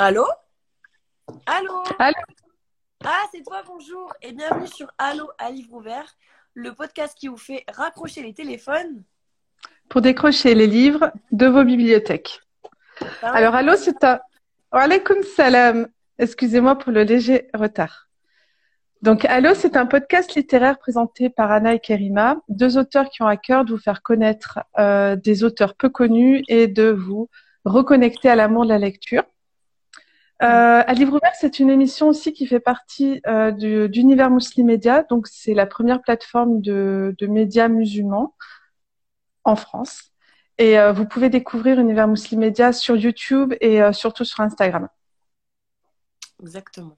Allô? Allô? Allô? Ah, c'est toi, bonjour et bienvenue sur Allô à livre ouvert, le podcast qui vous fait raccrocher les téléphones. Pour décrocher les livres de vos bibliothèques. Pardon Alors, allô, c'est un... Wa alaykoum salam. Excusez-moi pour le léger retard. Donc, Allô, c'est un podcast littéraire présenté par Anna et Kerima, deux auteurs qui ont à cœur de vous faire connaître euh, des auteurs peu connus et de vous reconnecter à l'amour de la lecture. Euh, à Livre Ouvert, c'est une émission aussi qui fait partie euh, du- d'Univers Muslim Media. Donc, c'est la première plateforme de, de médias musulmans en France. Et euh, vous pouvez découvrir Univers Muslim Media sur YouTube et euh, surtout sur Instagram. Exactement.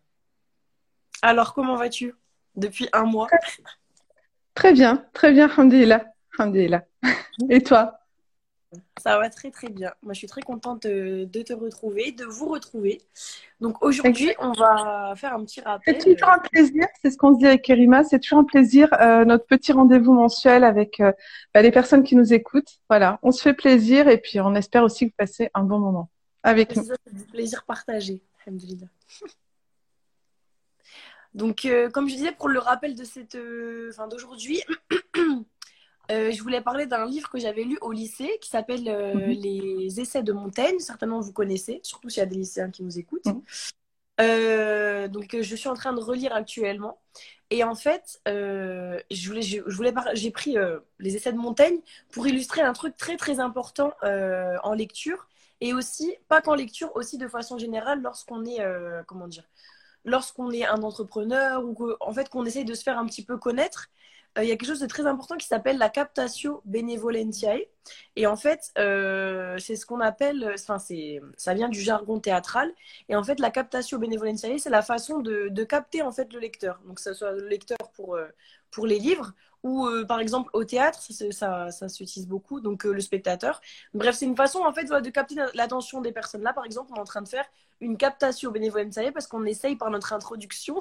Alors, comment vas-tu Depuis un mois? Très bien, très bien, Alhamdulillah. Alhamdulillah. Et toi? Ça va très très bien. Moi, je suis très contente de, de te retrouver, de vous retrouver. Donc aujourd'hui, on va faire un petit rappel. C'est toujours un plaisir, c'est ce qu'on se dit avec Kerima, c'est toujours un plaisir, euh, notre petit rendez-vous mensuel avec euh, bah, les personnes qui nous écoutent. Voilà, on se fait plaisir et puis on espère aussi que vous passez un bon moment avec nous. C'est du plaisir partagé. Donc, euh, comme je disais, pour le rappel de cette, enfin, d'aujourd'hui, euh, je voulais parler d'un livre que j'avais lu au lycée qui s'appelle euh, Mhm. Les Essais de Montaigne. Certainement, vous connaissez, surtout s'il y a des lycéens qui nous écoutent. Mhm. Euh, donc, je suis en train de relire actuellement. Et en fait, je voulais, je, je voulais j'ai pris les Essais de Montaigne pour illustrer un truc très très important en lecture et aussi, pas qu'en lecture, aussi de façon générale lorsqu'on est, comment dire, lorsqu'on est un entrepreneur ou que, en fait qu'on essaye de se faire un petit peu connaître, euh, il y a quelque chose de très important qui s'appelle la captatio benevolentiae. Et en fait, euh, c'est ce qu'on appelle, enfin, ça vient du jargon théâtral. Et en fait, la captatio benevolentiae, c'est la façon de, capter en fait le lecteur. Donc, que ce soit le lecteur pour, euh, pour les livres ou par exemple au théâtre, ça, ça, ça s'utilise beaucoup, donc le spectateur. Bref, c'est une façon en fait de capter l'attention des personnes. Là, par exemple, on est en train de faire une captation benevolentiae parce qu'on essaye par notre introduction,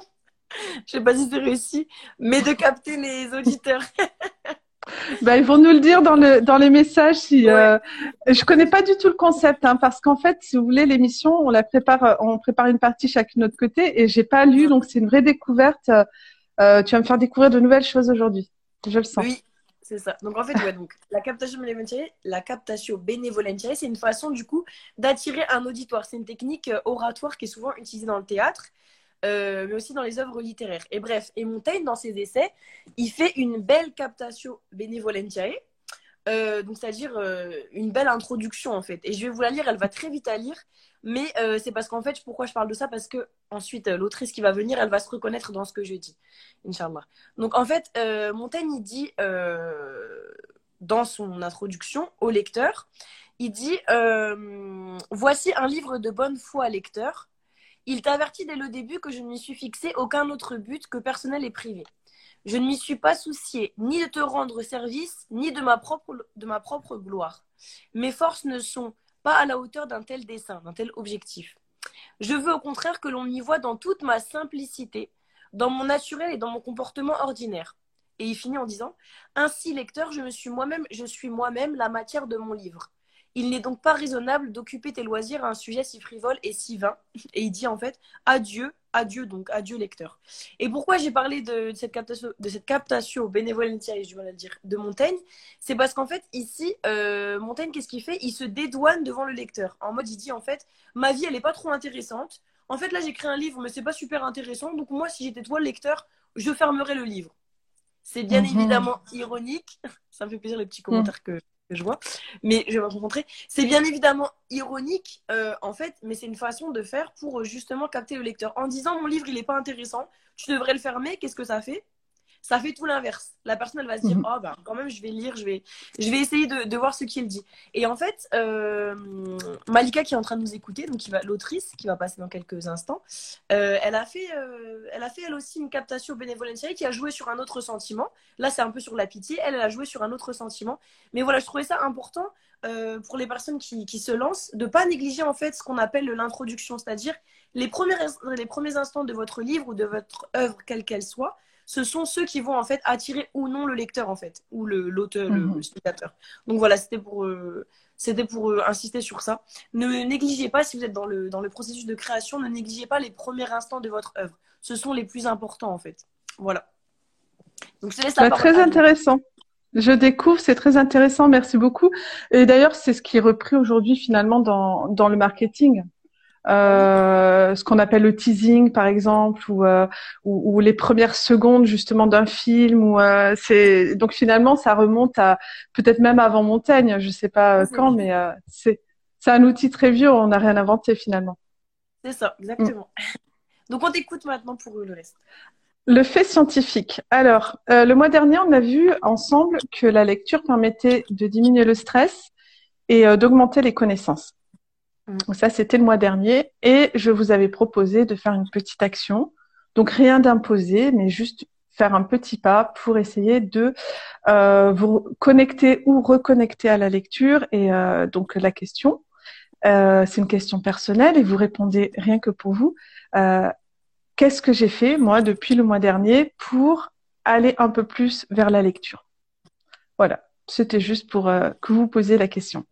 je sais pas si c'est réussi, mais de capter les auditeurs. Bah, ils vont nous le dire dans, le, dans les messages. Si, Ouais. euh, je connais pas du tout le concept, hein, parce qu'en fait, si vous voulez, l'émission, on la prépare, euh, on prépare une partie chacune de notre côté, et j'ai pas lu, donc c'est une vraie découverte. Euh, tu vas me faire découvrir de nouvelles choses aujourd'hui. Je le sens. Oui, c'est ça. Donc en fait, ouais, donc la captation benevolentiae, la captatio benevolentiae, c'est une façon du coup d'attirer un auditoire. C'est une technique oratoire qui est souvent utilisée dans le théâtre, euh, mais aussi dans les œuvres littéraires. Et bref, et Montaigne dans ses essais, il fait une belle captatio benevolentiae. euh, donc c'est-à-dire euh, une belle introduction en fait. Et je vais vous la lire, elle va très vite à lire, mais c'est parce qu'en fait, pourquoi je parle de ça? Parce que ensuite, l'autrice qui va venir, elle va se reconnaître dans ce que je dis, Inch'Allah. Donc en fait, Montaigne, il dit dans son introduction au lecteur, il dit Voici un livre de bonne foi, lecteur. Il t'avertit dès le début que je ne m'y suis fixé aucun autre but que personnel et privé. Je ne m'y suis pas soucié ni de te rendre service, ni de ma propre, gloire. Mes forces ne sont pas à la hauteur d'un tel dessein, d'un tel objectif. Je veux au contraire que l'on y voit dans toute ma simplicité, dans mon naturel et dans mon comportement ordinaire. Et il finit en disant Ainsi, lecteur, je me je suis moi-même la matière de mon livre. Il n'est donc pas raisonnable d'occuper tes loisirs à un sujet si frivole et si vain. Et il dit en fait adieu, adieu donc, adieu lecteur. Et pourquoi j'ai parlé de, de cette captation, de cette captation du mal à le dire, de Montaigne, c'est parce qu'en fait ici, euh, Montaigne, qu'est-ce qu'il fait? Il se dédouane devant le lecteur. En mode, il dit en fait, ma vie, elle est pas trop intéressante. En fait, là, j'écris un livre, mais c'est pas super intéressant. Donc moi, si j'étais toi, le lecteur, je fermerais le livre. C'est bien Mhm. évidemment ironique. Ça me fait plaisir les petits commentaires que, je vois. Mais je vais vous montrer. C'est bien évidemment ironique, euh, en fait, mais c'est une façon de faire pour euh, justement capter le lecteur. En disant mon livre, il n'est pas intéressant, tu devrais le fermer, qu'est-ce que ça fait? Ça fait tout l'inverse. La personne, elle va se dire, Mhm. oh, bah, quand même, je vais lire, je vais, je vais essayer de, de voir ce qu'il dit. Et en fait, euh, Malika, qui est en train de nous écouter, donc l'autrice, qui va passer dans quelques instants, euh, elle, a fait, euh, elle a fait, elle aussi, une captation benevolentiae qui a joué sur un autre sentiment. Là, c'est un peu sur la pitié. Elle, elle a joué sur un autre sentiment. Mais voilà, je trouvais ça important euh, pour les personnes qui, qui se lancent de pas négliger, en fait, ce qu'on appelle l'introduction, c'est-à-dire les premiers, les premiers instants de votre livre ou de votre œuvre, quelle qu'elle soit, ce sont ceux qui vont en fait attirer ou non le lecteur en fait, ou l'auteur, le, mhm. spectateur. Donc voilà, c'était pour, euh, c'était pour euh, insister sur ça. Ne négligez pas, si vous êtes dans le, dans le processus de création, ne négligez pas les premiers instants de votre œuvre. Ce sont les plus importants en fait. Voilà. Donc je laisse la bah, Très intéressant. Je découvre, c'est très intéressant, merci beaucoup. Et d'ailleurs, c'est ce qui est repris aujourd'hui finalement dans, dans le marketing. Euh, ce qu'on appelle le teasing par exemple ou, euh, ou, ou, les premières secondes justement d'un film ou euh, c'est donc finalement ça remonte à peut-être même avant Montaigne je sais pas quand mais euh, c'est c'est un outil très vieux on n'a rien inventé finalement c'est ça exactement donc on t'écoute maintenant pour le reste le fait scientifique. Alors, euh, le mois dernier, on a vu ensemble que la lecture permettait de diminuer le stress et euh, d'augmenter les connaissances. Mm. Ça, c'était le mois dernier. Et je vous avais proposé de faire une petite action. Donc, rien d'imposé, mais juste faire un petit pas pour essayer de euh, vous connecter ou reconnecter à la lecture. Et donc, la question, c'est une question personnelle et vous répondez rien que pour vous qu'est-ce que j'ai fait, moi, depuis le mois dernier pour aller un peu plus vers la lecture? Voilà, c'était juste pour euh, que vous posiez la question.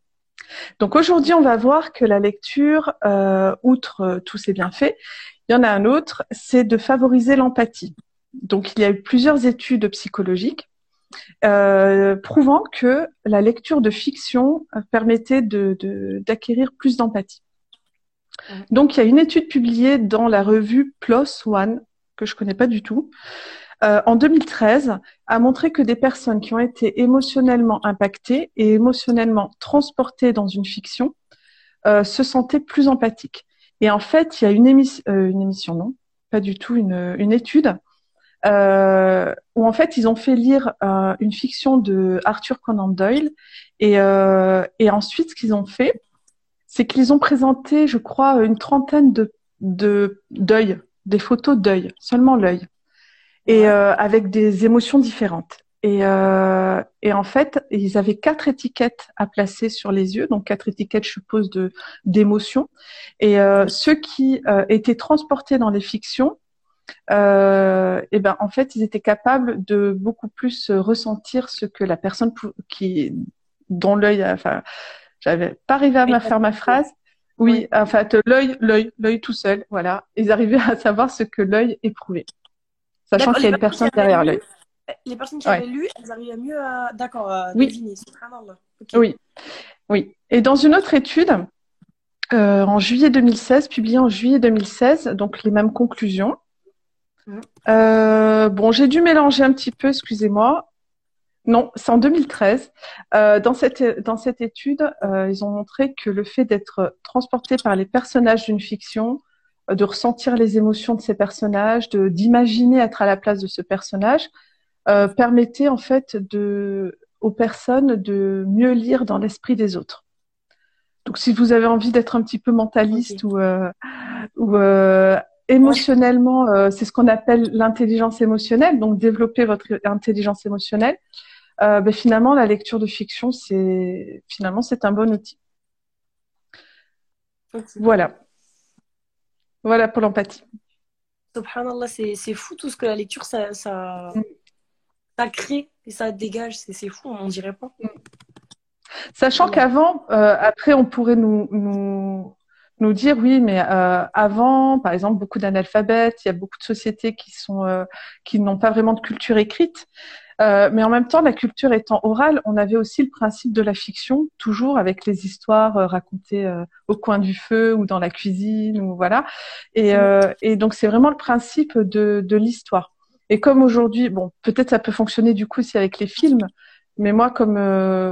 Donc aujourd'hui, on va voir que la lecture, euh, outre euh, tous ses bienfaits, il y en a un autre, c'est de favoriser l'empathie. Donc il y a eu plusieurs études psychologiques prouvant que la lecture de fiction permettait d'acquérir plus d'empathie. Donc, il y a une étude publiée dans la revue PLOS ONE, que je connais pas du tout, euh, en 2013, a montré que des personnes qui ont été émotionnellement impactées et émotionnellement transportées dans une fiction euh, se sentaient plus empathiques. Et en fait, il y a une, euh, émission, non, pas du tout, une, une étude euh, où en fait ils ont fait lire une fiction de Arthur Conan Doyle et, et ensuite ce qu'ils ont fait, c'est qu'ils ont présenté, je crois, une trentaine de d'œil, des photos d'œil, seulement l'œil, et euh, avec des émotions différentes. Et, euh, et, en fait, ils avaient quatre étiquettes à placer sur les yeux, donc quatre étiquettes, je suppose, de d'émotions. Et euh, ceux qui euh, étaient transportés dans les fictions, euh, et ben en fait, ils étaient capables de beaucoup plus ressentir ce que la personne qui dont l'œil, enfin j'avais pas arrivé à me faire ma phrase. Oui, en fait, l'œil, l'œil, l'œil tout seul, voilà. Ils arrivaient à savoir ce que l'œil éprouvait, sachant qu'il y a une personne derrière l'œil. Les personnes qui avaient lu, elles arrivaient mieux à, d'accord, à oui. deviner. Oui, oui. Et dans une autre étude, euh, en juillet 2016, publiée en juillet 2016, donc les mêmes conclusions. Mmh. Euh, bon, j'ai dû mélanger un petit peu, excusez-moi. Non, c'est en 2013. Euh, dans, cette, dans cette étude, euh, ils ont montré que le fait d'être transporté par les personnages d'une fiction, euh, de ressentir les émotions de ces personnages, de d'imaginer être à la place de ce personnage, euh, permettait en fait de, aux personnes de mieux lire dans l'esprit des autres. Donc, si vous avez envie d'être un petit peu mentaliste ou, euh, ou euh, émotionnellement, c'est ce qu'on appelle l'intelligence émotionnelle, donc développer votre intelligence émotionnelle euh, ben, finalement, la lecture de fiction, c'est finalement c'est un bon outil. Voilà. Voilà pour l'empathie. Subhanallah, c'est fou tout ce que la lecture, ça, ça, mm. ça crée et ça dégage. C'est fou, on dirait pas. Mm. Sachant qu'avant, euh, après, on pourrait nous, nous, nous dire oui, mais euh, avant, par exemple, beaucoup d'analphabètes, il y a beaucoup de sociétés qui sont euh, qui n'ont pas vraiment de culture écrite. Euh, mais en même temps, la culture étant orale, on avait aussi le principe de la fiction, toujours avec les histoires euh, racontées euh, au coin du feu ou dans la cuisine, ou voilà. Et, et donc, c'est vraiment le principe de, de l'histoire. Et comme aujourd'hui, bon, peut-être ça peut fonctionner du coup aussi avec les films, mais moi, comme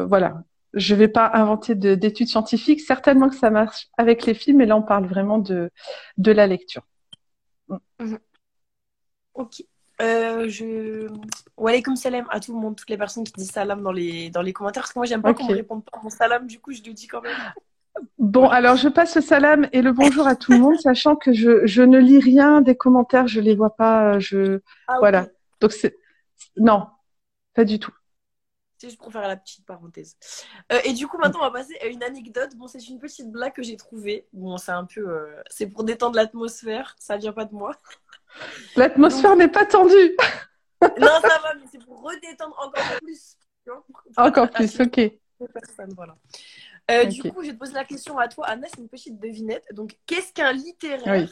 voilà, je vais pas inventer d'études scientifiques. Certainement que ça marche avec les films, mais là, on parle vraiment de de la lecture. Mm. Ok. Euh, je... Walaikum salam à tout le monde, toutes les personnes qui disent salam dans les, dans les commentaires, parce que moi j'aime pas qu'on me réponde pas à mon salam, du coup je le dis quand même. Bon, alors je passe le salam et le bonjour à tout le monde, sachant que je, je ne lis rien des commentaires, je les vois pas, je ah, voilà. Donc c'est non, pas du tout. C'est juste pour faire la petite parenthèse. Euh, et du coup, maintenant, on va passer à une anecdote. Bon, c'est une petite blague que j'ai trouvée. Bon, c'est un peu, euh, c'est pour détendre l'atmosphère. Ça vient pas de moi. L'atmosphère n'est pas tendue. non, ça va, mais c'est pour redétendre encore plus. Encore plus, ok. voilà. Euh, Du coup, je vais te poser la question à toi, Anna, c'est une petite devinette. Donc, qu'est-ce qu'un littéraire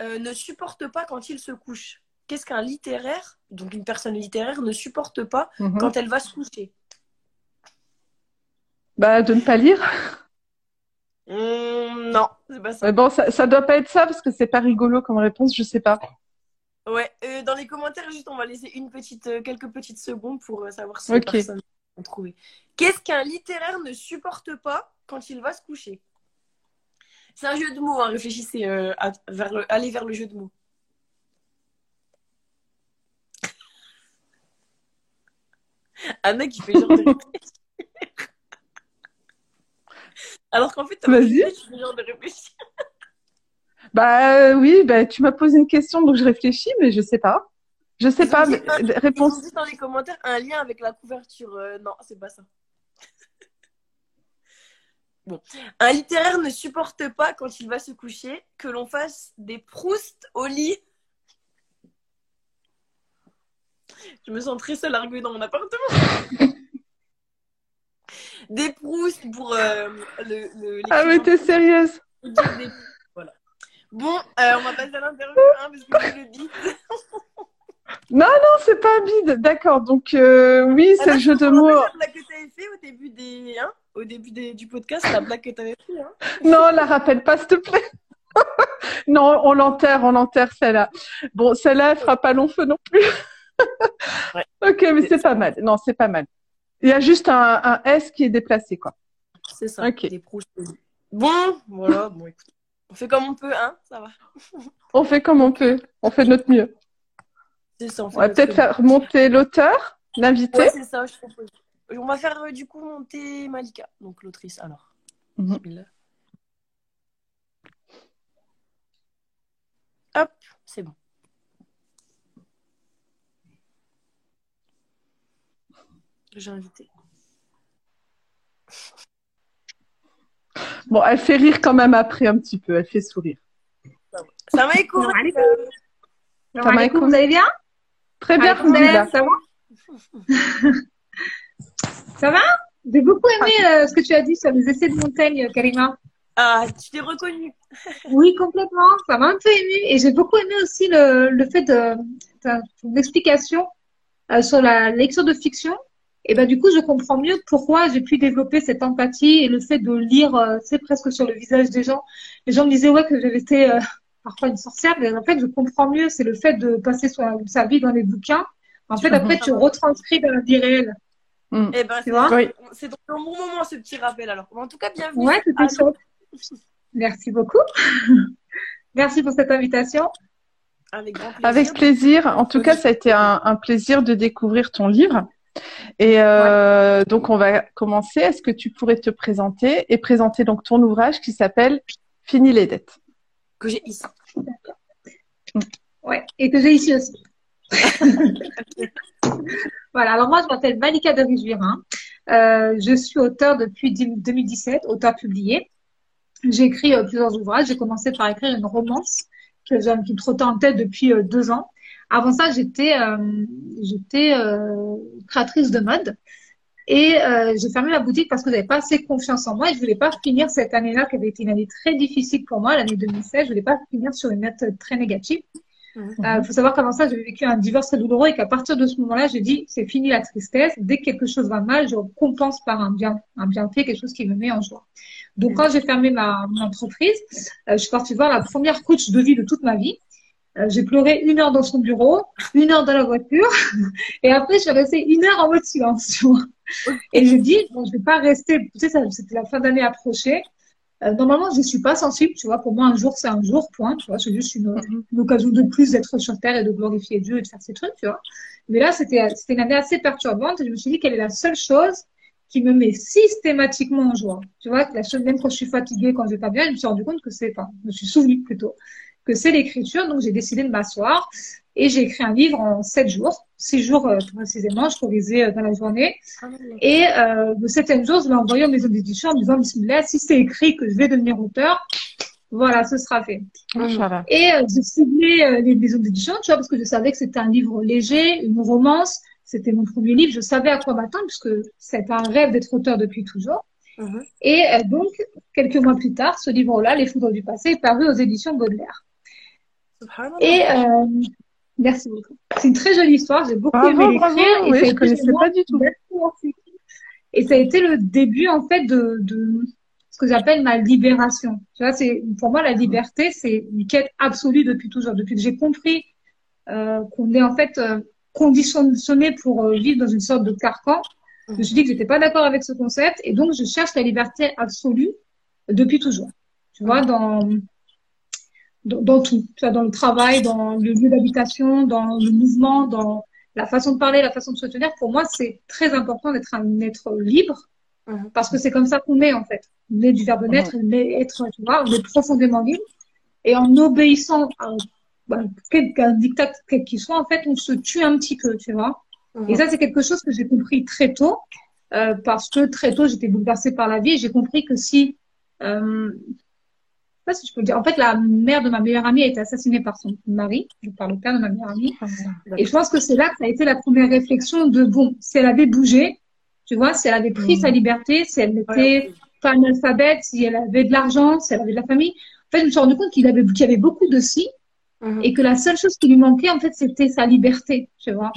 ne supporte pas quand il se couche? Qu'est-ce qu'un littéraire, donc une personne littéraire, ne supporte pas mhm. quand elle va se coucher Bah, de ne pas lire. Hum, non, c'est pas ça. Mais bon, ça, ça doit pas être ça parce que c'est pas rigolo comme réponse, je sais pas. Ouais, euh, dans les commentaires, juste, on va laisser une petite, euh, quelques petites secondes pour savoir si les personnes ont trouvé. Qu'est-ce qu'un littéraire ne supporte pas quand il va se coucher? C'est un jeu de mots, hein. réfléchissez, euh, vers le, allez vers le jeu de mots. Un mec qui fait genre de Alors qu'en fait, tu fais genre de réfléchir. Bah euh, oui, bah, tu m'as posé une question, donc je réfléchis, mais je sais pas. Je sais pas. mais... réponse. Dit dans les commentaires un lien avec la couverture. Euh, non, c'est pas ça. Bon. Un littéraire ne supporte pas quand il va se coucher que l'on fasse des proustes au lit. Je me sens très seule à dans mon appartement. des proustes pour euh, le, le, Ah mais t'es sérieuse Voilà. Bon, euh, on va passer à l'interview hein, parce que le bide. non, non, c'est pas un bide. D'accord. Donc euh, oui, c'est le jeu de mots. La blague que tu avais fait au début des, hein, au début des, du podcast, la blague que tu avais fait. Hein. non, la rappelle pas, s'il te plaît. non, on l'enterre, on l'enterre celle-là. Bon, celle-là, elle fera pas long feu non plus. Ok, mais c'est pas mal. Non, c'est pas mal. Il y a juste un, un S qui est déplacé, quoi. C'est ça. Ok. Bon, voilà. Bon, écoute. On fait comme on peut, hein Ça va. on fait comme on peut. On fait de notre mieux. C'est ça. On, va peut-être faire monter l'auteur, l'invité. Ouais, c'est ça, je propose. On va faire euh, du coup monter Malika, donc l'autrice. Alors. Mhm. Hop, c'est bon. J'ai invité. Bon, elle fait rire quand même après un petit peu, elle fait sourire. Ça va, écoute. Ça va, Vous allez bien Très bien, ça va Ça va J'ai beaucoup aimé euh, ce que tu as dit sur les essais de montagne, Karima. Ah, tu t'es reconnue. oui, complètement. Ça m'a un peu ému. Et j'ai beaucoup aimé aussi le, le fait de, ton explication euh, sur la lecture de fiction et ben du coup, je comprends mieux pourquoi j'ai pu développer cette empathie et le fait de lire, euh, c'est presque sur le visage des gens. Les gens me disaient ouais que j'avais été euh, parfois une sorcière, mais en fait, je comprends mieux. C'est le fait de passer sa vie dans les bouquins. En fait, après, tu retranscris dans la vie réelle. Mm. Eh ben, c'est oui. C'est un bon moment ce petit rappel. Alors, en tout cas, bienvenue. Ouais, c'était chouette. Merci beaucoup. Merci pour cette invitation. Avec, plaisir. Avec plaisir. En tout cas, ça a été un, un plaisir de découvrir ton livre. Et euh, donc, on va commencer. Est-ce que tu pourrais te présenter et présenter donc ton ouvrage qui s'appelle Fini les dettes? Que j'ai ici. Ouais, et que j'ai ici aussi. voilà, alors moi, je m'appelle Malika de Euh, je suis auteur depuis 2017, auteur publié. J'ai écrit euh, plusieurs ouvrages. J'ai commencé par écrire une romance que j'ai qui me trottait en tête depuis euh, deux ans. Avant ça, j'étais euh, j'étais euh, créatrice de mode et euh, j'ai fermé ma boutique parce que j'avais pas assez confiance en moi et je voulais pas finir cette année-là qui avait été une année très difficile pour moi, l'année 2016. Je voulais pas finir sur une note très négative. Il mmh. faut savoir qu'avant ça, j'avais vécu un divorce très douloureux et qu'à partir de ce moment-là, j'ai dit c'est fini la tristesse. Dès que quelque chose va mal, je compense par un bien, un bienfait, quelque chose qui me met en joie. Donc, mmh. quand j'ai fermé ma mon entreprise, je suis partie voir la première coach de vie de toute ma vie. Euh, j'ai pleuré une heure dans son bureau, une heure dans la voiture, et après, je suis restée une heure en mode silence. Et je dis, bon, je vais pas rester, tu sais, c'était la fin d'année approchée. Euh, normalement, je suis pas sensible, tu vois. Pour moi, un jour, c'est un jour, point, tu vois. C'est juste une, une, occasion de plus d'être sur Terre et de glorifier Dieu et de faire ses trucs, tu vois. Mais là, c'était, c'était une année assez perturbante et je me suis dit quelle est la seule chose qui me met systématiquement en joie. Tu vois, la chose, même quand je suis fatiguée, quand je vais pas bien, je me suis rendu compte que c'est, enfin, je me suis souvenu plutôt que c'est l'écriture. Donc, j'ai décidé de m'asseoir et j'ai écrit un livre en sept jours, six jours euh, précisément. Je relisais euh, dans la journée. Ah et euh, le septième jour, je l'ai envoyé aux maisons d'édition en me disant, là, si c'est écrit que je vais devenir auteur, Voilà, ce sera fait. Et euh, j'ai ciblé euh, les maisons d'édition, tu vois, parce que je savais que c'était un livre léger, une romance. C'était mon premier livre. Je savais à quoi m'attendre, puisque c'est un rêve d'être auteur depuis toujours. Mhm. Et euh, donc, quelques mois plus tard, ce livre-là, Les Foudres du passé, est paru aux éditions Baudelaire. Et euh, merci beaucoup. C'est une très jolie histoire. J'ai beaucoup Bravo, aimé l'écrire. et Oui, je connaissais pas du tout. Et ça a été le début, en fait, de, de ce que j'appelle ma libération. Tu vois, c'est, pour moi, la liberté, c'est une quête absolue depuis toujours. Depuis que j'ai compris euh, qu'on est, en fait, euh, conditionné pour euh, vivre dans une sorte de carcan, je me suis dit que j'étais pas d'accord avec ce concept. Et donc, je cherche la liberté absolue depuis toujours. Tu vois, dans, dans, dans tout. Tu vois, dans le travail, dans le lieu d'habitation, dans le mouvement, dans la façon de parler, la façon de se tenir. Pour moi, c'est très important d'être un être libre Mhm. parce que c'est comme ça qu'on est, en fait. On est du verbe naître, on est être, tu vois, on est profondément libre. Et en obéissant à bah, quel, à un dictat quel qu'il soit, en fait, on se tue un petit peu, tu vois. Mhm. Et ça, c'est quelque chose que j'ai compris très tôt, euh, parce que très tôt, j'étais bouleversée par la vie et j'ai compris que si, euh, pas si je peux le dire, en fait, la mère de ma meilleure amie a été assassinée par son mari, je parle au père de ma meilleure amie, et je pense que c'est là que ça a été la première réflexion de, bon, si elle avait bougé, tu vois, si elle avait pris sa liberté, si elle n'était Ouais, pas analphabète, si elle avait de l'argent, si elle avait de la famille, en fait, je me suis rendu compte qu'il avait, qu'il y avait beaucoup de si, Mhm. et que la seule chose qui lui manquait, en fait, c'était sa liberté, tu vois.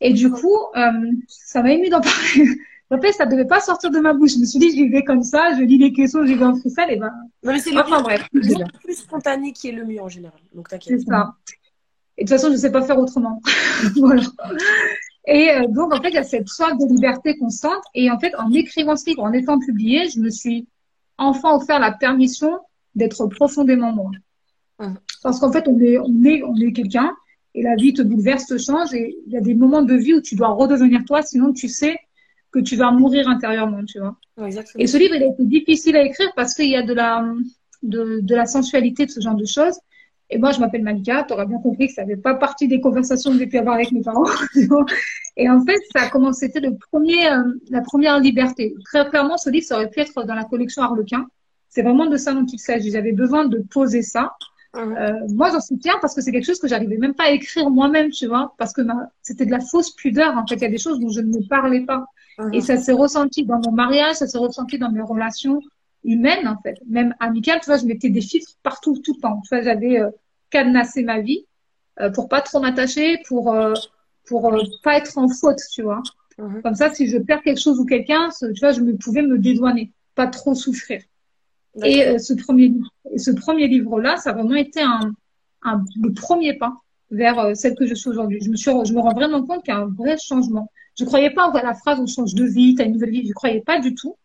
Et du coup, euh, ça m'a ému d'en parler. En fait, ça devait pas sortir de ma bouche. Je me suis dit, j'y vais comme ça, je lis les questions, j'y vais en freestyle, et ben, Non, mais c'est le enfin bref, le plus spontané qui est le mieux en général. Donc c'est t'inquiète. ça. Et de toute façon, je sais pas faire autrement. voilà. Et euh, donc, en fait, il y a cette soif de liberté constante. Et en fait, en écrivant ce livre, en étant publié, je me suis enfin offert la permission d'être profondément moi. Mhm. Parce qu'en fait, on est, on est, on est quelqu'un, et la vie te bouleverse, te change, et il y a des moments de vie où tu dois redevenir toi, sinon tu sais que tu vas mourir intérieurement, tu vois. Exactement. Et ce livre, il a été difficile à écrire parce qu'il y a de la, de, de la sensualité, de ce genre de choses. Et moi, je m'appelle Malika. Tu auras bien compris que ça fait pas partie des conversations que j'ai pu avoir avec mes parents. et en fait, ça a commencé, c'était le premier, euh, la première liberté. Très clairement, ce livre, ça aurait pu être dans la collection Harlequin. C'est vraiment de ça dont il s'agit. J'avais besoin de poser ça. Mhm. Euh, moi, j'en suis fière parce que c'est quelque chose que j'arrivais même pas à écrire moi-même, tu vois, parce que ma- c'était de la fausse pudeur. En fait, il y a des choses dont je ne parlais pas. Et ça s'est ressenti dans mon mariage, ça s'est ressenti dans mes relations humaines, en fait. Même amicales, tu vois, je mettais des filtres partout, tout le temps. Tu vois, j'avais euh, cadenassé ma vie euh, pour pas trop m'attacher, pour euh, pour euh, pas être en faute, tu vois. Mhm. Comme ça, si je perds quelque chose ou quelqu'un, tu vois, je me pouvais me dédouaner, pas trop souffrir. Et euh, ce premier ce premier livre-là, ça a vraiment été un, un le premier pas vers euh, celle que je suis aujourd'hui. Je me suis, je me rends vraiment compte qu'il y a un vrai changement. Je croyais pas en la phrase on change de vie, t'as une nouvelle vie. Je croyais pas du tout.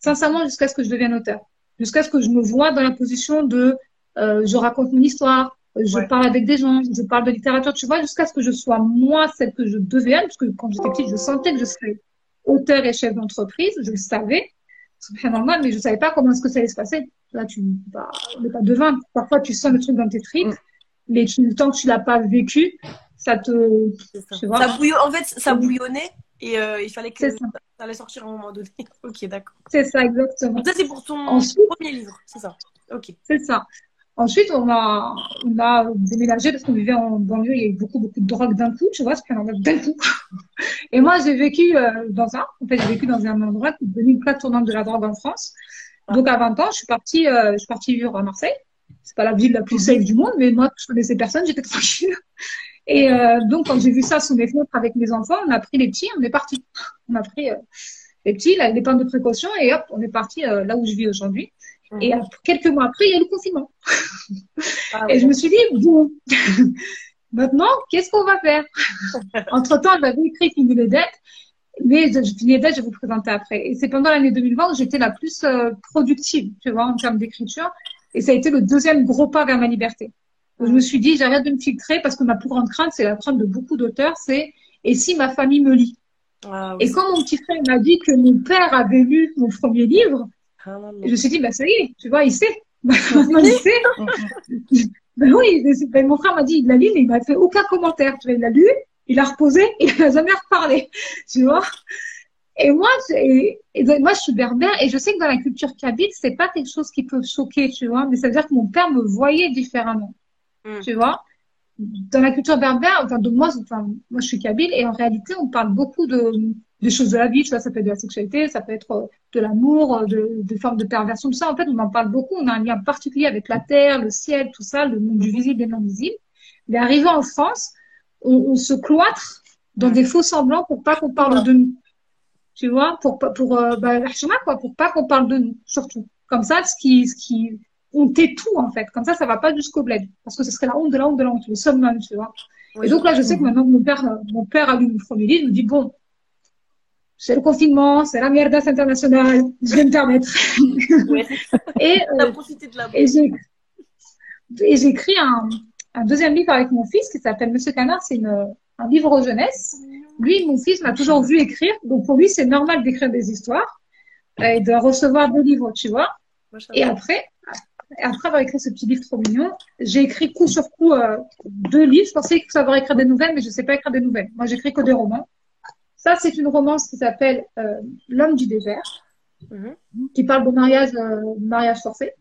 Sincèrement, jusqu'à ce que je devienne auteur, jusqu'à ce que je me vois dans la position de, euh, je raconte mon histoire, je Ouais. parle avec des gens, je parle de littérature, tu vois, jusqu'à ce que je sois moi celle que je devais être, parce que quand j'étais petite, je sentais que je serais auteur et chef d'entreprise, je le savais, subhanallah, mais je savais pas comment est-ce que ça allait se passer. Là, tu, bah, on n'est pas devin. Parfois, tu sens le truc dans tes tripes, Mm. mais tu, tant que tu l'as pas vécu, ça te, C'est ça. tu vois. Ça bouillon- En fait, ça bouillonnait et euh, il fallait que ça ça, allait sortir à un moment donné. ok, d'accord. c'est ça, exactement. Ça, c'est pour ton Ensuite, premier livre, c'est ça. Ok. C'est ça. Ensuite, on a, on a déménagé parce qu'on vivait en banlieue, il y a eu beaucoup, beaucoup de drogue d'un coup, tu vois, c'est en mode d'un coup. Et moi, j'ai vécu euh, dans un, en fait, j'ai vécu dans un endroit qui est devenu une plaque tournante de la drogue en France. Donc, à 20 ans, je suis partie, euh, je suis partie vivre à Marseille. C'est pas la ville la plus safe du monde, mais moi, je connaissais personne, j'étais tranquille. Et euh, donc, quand j'ai vu ça sous mes fenêtres avec mes enfants, on a pris les petits, on est parti. On a pris euh, les petits, les plans de précaution, et hop, on est parti euh, là où je vis aujourd'hui. Et après, quelques mois après, il y a eu le confinement. Ah, Et ouais. je me suis dit, bon, maintenant, qu'est-ce qu'on va faire? Entre-temps, j'avais écrit Fini les dettes, mais je- Fini les dettes, je vais vous présenter après. Et c'est pendant l'année 2020 où j'étais la plus euh, productive, tu vois, en termes d'écriture. Et ça a été le deuxième gros pas vers ma liberté. Je me suis dit, j'arrête de me filtrer parce que ma plus grande crainte, c'est la crainte de beaucoup d'auteurs, c'est et si ma famille me lit? Ah, oui. Et quand mon petit frère m'a dit que mon père avait lu mon premier livre, Ah, je me suis dit, bah ça y est, tu vois, il sait. Maintenant, il sait. Ben oui, ben mon frère m'a dit, il l'a lu, mais il m'a fait aucun commentaire. Tu vois, il l'a lu, il l'a reposé, il n'a jamais reparlé. Tu vois? Et moi, et, moi, je suis berbère et je sais que dans la culture kabyle, c'est pas quelque chose qui peut choquer, tu vois. Mais ça veut dire que mon père me voyait différemment, mm. tu vois? Dans la culture berbère, enfin, de moi, enfin, moi, je suis kabyle et en réalité, on parle beaucoup de des choses de la vie, tu vois. Ça peut être de la sexualité, ça peut être euh, de l'amour, euh, de, de formes de perversion, tout ça. En fait, on en parle beaucoup. On a un lien particulier avec la terre, le ciel, tout ça, le monde du visible et non visible. Mais arrivé en France, on, on se cloître dans des faux semblants pour pas qu'on parle de nous tu vois, pour pour euh, bah, quoi, pour pas qu'on parle de nous, surtout. Comme ça, ce qui ce qui on tait tout en fait. Comme ça, ça va pas jusqu'au bled, parce que ce serait la honte de la honte de la honte, le summum, tu vois. et donc là, je sais que maintenant mon père mon père a lu mon premier livre, il me dit bon, c'est le confinement, c'est la merde internationale, je vais me permettre. et euh, et j'ai et j'ai écrit un, un deuxième livre avec mon fils qui s'appelle Monsieur Canard, c'est une un livre aux jeunesse. Lui, mon fils m'a toujours vu écrire, donc pour lui, c'est normal d'écrire des histoires et de recevoir deux livres, tu vois. Et après, après avoir écrit ce petit livre trop mignon, j'ai écrit coup sur coup euh, deux livres. Je pensais savoir écrire des nouvelles, mais je ne sais pas écrire des nouvelles. Moi, j'écris que des romans. Ça, c'est une romance qui s'appelle euh, L'homme du désert, mhm. qui parle de mariage, euh, mariage forcé.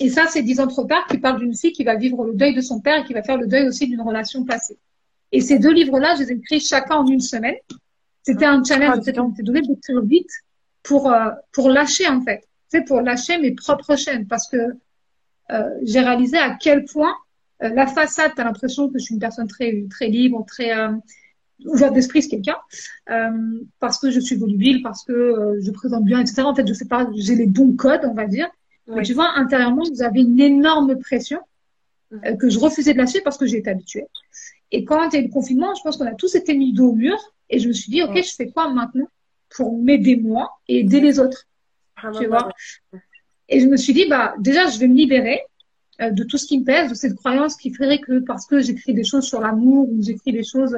Et ça, c'est Dix ans trop tard, qui parle d'une fille qui va vivre le deuil de son père et qui va faire le deuil aussi d'une relation passée. Et ces deux livres-là, je les ai écrits chacun en une semaine. C'était un challenge, en fait, on m'était donné d'écrire vite pour, pour lâcher, en fait. C'est pour lâcher mes propres chaînes parce que euh, j'ai réalisé à quel point euh, la façade, tu as l'impression que je suis une personne très, très libre, très euh, ouverte d'esprit, c'est quelqu'un, euh, parce que je suis volubile, parce que euh, je présente bien, etc. En fait, je sais pas, j'ai les bons codes, on va dire. Mais tu vois, intérieurement, vous avez une énorme pression mmh. que je refusais de lâcher parce que j'étais habituée. Et quand il y a eu le confinement, je pense qu'on a tous été mis dos au mur. Et je me suis dit, OK, je fais quoi maintenant pour m'aider moi et aider les autres? Tu vois Et je me suis dit, bah, déjà, je vais me libérer euh, de tout ce qui me pèse, de cette croyance qui ferait que parce que j'écris des choses sur l'amour ou j'écris des choses,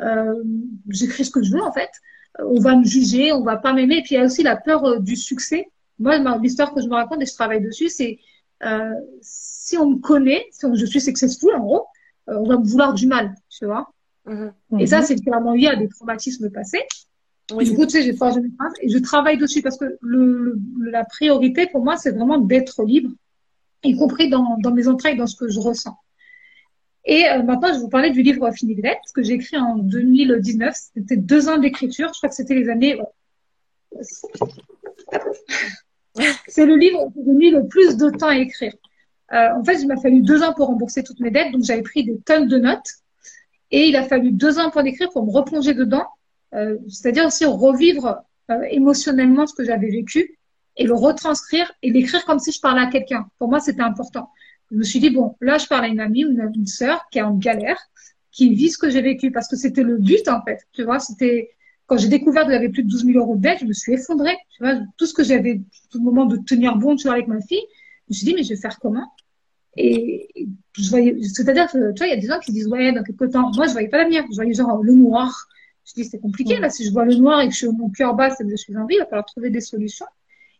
euh, j'écris ce que je veux en fait, on va me juger, on va pas m'aimer. Et puis il y a aussi la peur euh, du succès. Moi, l'histoire que je me raconte et je travaille dessus, c'est euh, si on me connaît, si je suis successful en gros, euh, on va me vouloir du mal, tu vois. Mhm. Et ça, c'est clairement lié à des traumatismes passés. Du coup, tu sais, j'ai forgé mes phrases et je travaille dessus parce que la priorité pour moi, c'est vraiment d'être libre, y compris dans, mes entrailles, dans ce que je ressens. Et euh, maintenant, je vais vous parler du livre Fini de ce que j'ai écrit en 2019. C'était deux ans d'écriture. Je crois que c'était les années. C'est le livre que j'ai mis le plus de temps à écrire. Euh, en fait, il m'a fallu deux ans pour rembourser toutes mes dettes, donc j'avais pris des tonnes de notes. Et il a fallu deux ans pour l'écrire, pour me replonger dedans, euh, c'est-à-dire aussi revivre euh, émotionnellement ce que j'avais vécu et le retranscrire et l'écrire comme si je parlais à quelqu'un. Pour moi, c'était important. Je me suis dit, bon, là, je parle à une amie, une, une sœur qui est en galère, qui vit ce que j'ai vécu, parce que c'était le but, en fait. Tu vois, c'était, quand j'ai découvert que j'avais plus de 12 000 euros de dette, je me suis effondrée. Tu vois, tout ce que j'avais, tout le moment de tenir bon, tu vois, avec ma fille, je me suis dit, mais je vais faire comment? Et je voyais, c'est-à-dire tu vois, il y a des gens qui disent, ouais, dans quelques temps, moi, je voyais pas l'avenir. Je voyais genre le noir. Je dis, c'est compliqué, là, si je vois le noir et que je mon cœur bas, c'est que je suis en vie, il va falloir trouver des solutions.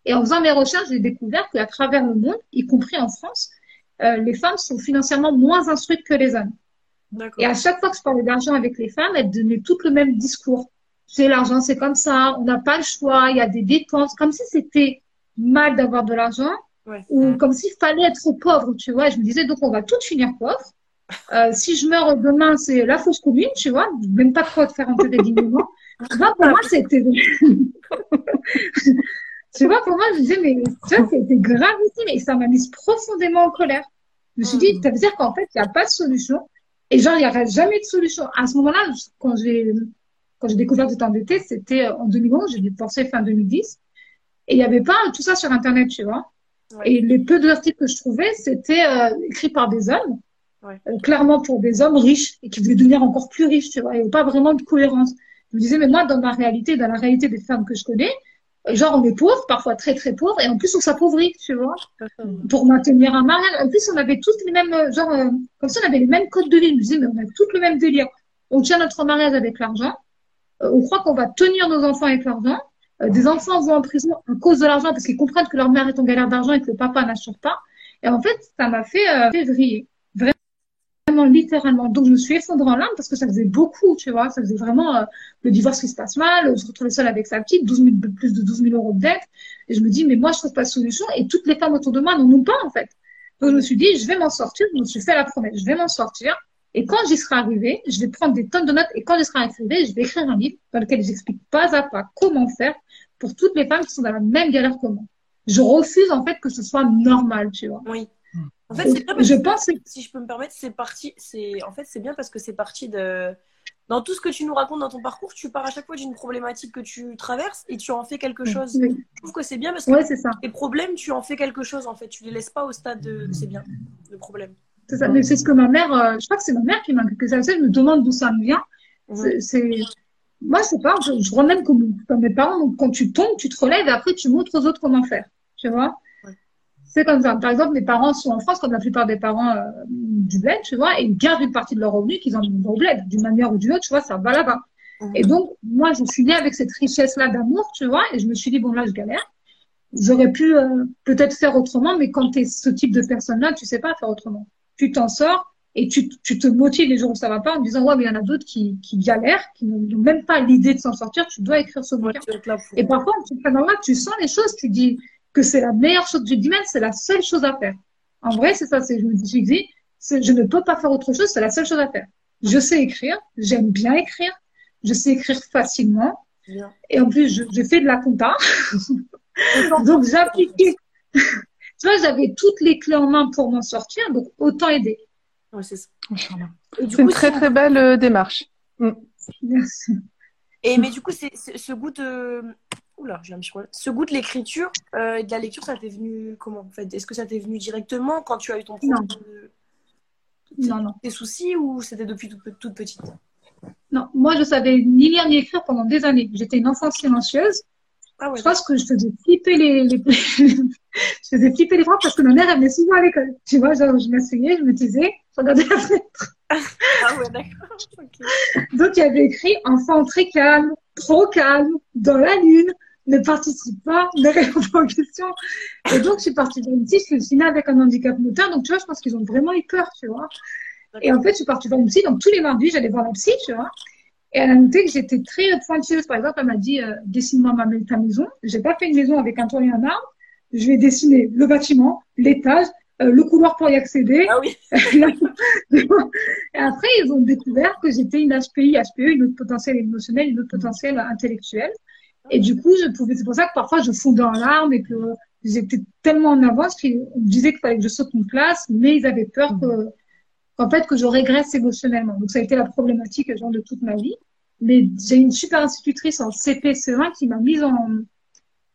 Et en faisant mes recherches, j'ai découvert qu'à travers le monde, y compris en France, euh, les femmes sont financièrement moins instruites que les hommes. Et à chaque fois que je parlais d'argent avec les femmes, elles donnaient toutes le même discours. C'est l'argent, c'est comme ça, on n'a pas le choix, il y a des dépenses, comme si c'était mal d'avoir de l'argent ou mm. comme s'il fallait être pauvre, tu vois. Je me disais, donc on va toutes finir pauvres. Euh, si je meurs demain, c'est la fausse commune, tu vois. Même pas de quoi te faire enterrer dignement. tu vois, pour moi, c'était... tu vois, pour moi, je disais, mais tu vois, c'était gravissime et ça m'a mise profondément en colère. Je me suis dit, mm. ça veut dire qu'en fait, il n'y a pas de solution. Et genre, il n'y aura jamais de solution. À ce moment-là, quand j'ai quand j'ai découvert que j'étais endettée, c'était en 2011, j'ai dû penser fin 2010. Et il n'y avait pas tout ça sur Internet, tu vois. Et les peu d'articles que je trouvais, c'était euh, écrit par des hommes, ouais. euh, clairement pour des hommes riches et qui voulaient devenir encore plus riches, tu vois. Avait pas vraiment de cohérence. Je me disais, mais moi, dans ma réalité, dans la réalité des femmes que je connais, euh, genre on est pauvre, parfois très très pauvre, et en plus on s'appauvrit, tu vois, pour maintenir un mariage. En plus, on avait tous les mêmes, euh, genre, euh, comme ça, on avait les mêmes codes de vie. Je me disais, mais on a tous le même délire. On tient notre mariage avec l'argent. on croit qu'on va tenir nos enfants avec l'argent. Euh, des enfants vont en prison à cause de l'argent parce qu'ils comprennent que leur mère est en galère d'argent et que le papa n'assure pas. Et en fait, ça m'a fait euh, février. Littéralement. Donc, je me suis effondrée en larmes parce que ça faisait beaucoup, tu vois. Ça faisait vraiment euh, le divorce qui se passe mal, se retrouver seule avec sa petite, 12 000, plus de 12 000 euros de dette. Et je me dis, mais moi, je trouve pas de solution et toutes les femmes autour de moi n'en ont pas, en fait. Donc, je me suis dit, je vais m'en sortir. Je me suis fait la promesse, je vais m'en sortir. Et quand j'y serai arrivée, je vais prendre des tonnes de notes et quand j'y serai arrivée, je vais écrire un livre dans lequel j'explique pas à pas comment faire pour toutes les femmes qui sont dans la même galère que moi. Je refuse, en fait, que ce soit normal, tu vois. Oui. En fait, c'est bien parce Je que, pense que si je peux me permettre, c'est parti. C'est en fait, c'est bien parce que c'est parti de. Dans tout ce que tu nous racontes dans ton parcours, tu pars à chaque fois d'une problématique que tu traverses et tu en fais quelque chose. Oui. Je trouve que c'est bien parce que Ouais, ça. les problèmes, tu en fais quelque chose en fait. Tu les laisses pas au stade de c'est bien, le problème. C'est ça. Mais c'est ce que ma mère, euh, je crois que c'est ma mère qui m'a inculqué ça. Je me demande d'où ça me vient. C'est, c'est- moi, je sais pas, je, je vois même comme, comme mes parents. Donc, quand tu tombes, tu te relèves et après, tu montres aux autres comment faire. Tu vois? Ouais. C'est comme ça. Par exemple, mes parents sont en France, comme la plupart des parents euh, du bled, tu vois, et ils gardent une partie de leur revenu qu'ils en ont au bled. D'une manière ou d'une autre, tu vois, ça va là-bas. Mhm. Et donc, moi, je suis née avec cette richesse-là d'amour, tu vois, et je me suis dit, bon, là, je galère. J'aurais pu euh, peut-être faire autrement, mais quand tu es ce type de personne-là, tu sais pas faire autrement. Tu t'en sors et tu, tu te motives les jours où ça va pas en disant, ouais, mais il y en a d'autres qui, qui galèrent, qui n'ont même pas l'idée de s'en sortir, tu dois écrire ce Ouais, bouquin. pour. Et parfois, prends là, tu sens les choses, tu dis que c'est la meilleure chose, tu dis même c'est la seule chose à faire. En vrai, c'est ça, c'est, je me dis, je dis, ne peux pas faire autre chose, c'est la seule chose à faire. Je sais écrire, j'aime bien écrire, je sais écrire facilement, Bien. et en plus, je, je fais de la compta, donc j'appliquais. tu vois, j'avais toutes les clés en main pour m'en sortir, donc autant aider. Ouais, c'est ça. Inch'Allah. Et du C'est une très très belle euh, démarche. Merci. Et mais du coup, c'est c'est- ce goût de. Oula, j'ai un petit problème. Ce goût de l'écriture euh, et de la lecture, ça t'est venu comment en fait? Est-ce que ça t'est venu directement quand tu as eu ton Non. de Non, non. tes soucis ou c'était depuis toute, toute petite? Non, moi, je savais ni lire ni écrire pendant des années. J'étais une enfant silencieuse. Ah ouais. Je pense que je faisais flipper les, les... je faisais flipper les profs parce que ma mère, elle venait souvent à l'école. Tu vois, genre, je m'asseyais, je me taisais, je regardais la fenêtre. Ah ouais, d'accord. Ok. Donc, il y avait écrit enfant très calme, trop calme, dans la lune, ne participe pas, ne répond pas aux questions. Et donc, je suis partie psy, je suis née avec un handicap moteur. Donc, tu vois, je pense qu'ils ont vraiment eu peur, tu vois. Et en fait, je suis partie voir une psy. Donc, tous les mardis, j'allais voir la psy, tu vois. Et elle a noté que j'étais très pointilleuse. Par exemple, elle m'a dit, euh, dessine-moi ma, ta maison. J'ai pas fait une maison avec un toit et un arbre. Je vais dessiner le bâtiment, l'étage, euh, le couloir pour y accéder. Ah oui. et après, ils ont découvert que j'étais une HPI, HPE, une autre potentiel émotionnel, une autre potentiel intellectuel. Et du coup, je pouvais, c'est pour ça que parfois je fondais en larmes et que j'étais tellement en avance qu'ils me disaient qu'il fallait que je saute une classe, mais ils avaient peur que, qu'en fait, que je régresse émotionnellement. Donc, ça a été la problématique, genre, de toute ma vie. Mais j'ai une super institutrice en CP-CE1 qui m'a mise en,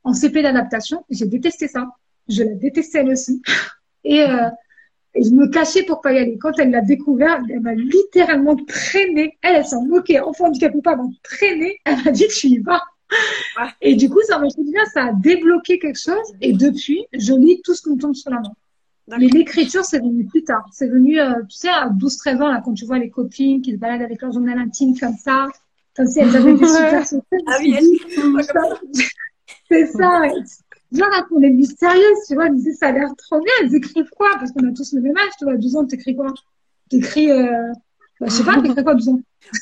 en CP d'adaptation. J'ai détesté ça. Je la détestais elle aussi. Et, euh, et je me cachais pour pas y aller. Quand elle l'a découvert, elle m'a littéralement traîné. Elle, elle s'en moquait. Enfant handicapé, pas m'a traîné. Elle m'a dit, tu y vas. Ah. Et du coup, ça m'a fait du bien. Ça a débloqué quelque chose. Et depuis, je lis tout ce qui me tombe sur la main. Mais l'écriture, c'est venu plus tard. C'est venu, euh, tu sais, à 12-13 ans, là, quand tu vois les copines qui se baladent avec leur journal intime comme ça, comme si elles avaient des super secrets. Ah oui, c'est ça. Genre, elles font des mystérieuses, tu vois, elles disaient, ça a l'air trop bien. Elles écrivent quoi? Parce qu'on a tous le même âge, tu vois, à 12 ans, t'écris quoi? T'écris, euh, bah, je sais pas, t'écris quoi, à 12 ans?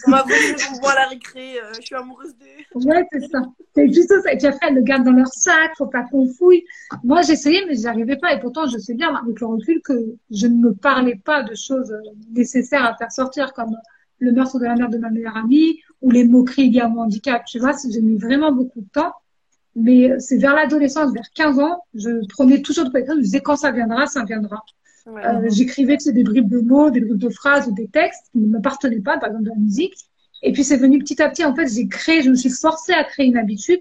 On m'a on me voit à la récré, euh, je suis amoureuse de. Ouais, c'est ça. C'est plutôt ça. Et puis après, elles le gardent dans leur sac, faut pas qu'on fouille. Moi, j'essayais, mais j'y arrivais pas. Et pourtant, je sais bien, avec le recul, que je ne me parlais pas de choses euh, nécessaires à faire sortir, comme le meurtre de la mère de ma meilleure amie, ou les moqueries liées à mon handicap. Tu vois, j'ai mis vraiment beaucoup de temps. Mais c'est vers l'adolescence, vers 15 ans, je prenais toujours de quoi. Je disais, quand ça viendra, ça viendra. Ouais. Euh, J'écrivais tu sais, des bribes de mots, des bribes de phrases ou des textes qui ne m'appartenaient pas, par exemple de la musique. Et puis c'est venu petit à petit. En fait, j'ai créé, je me suis forcée à créer une habitude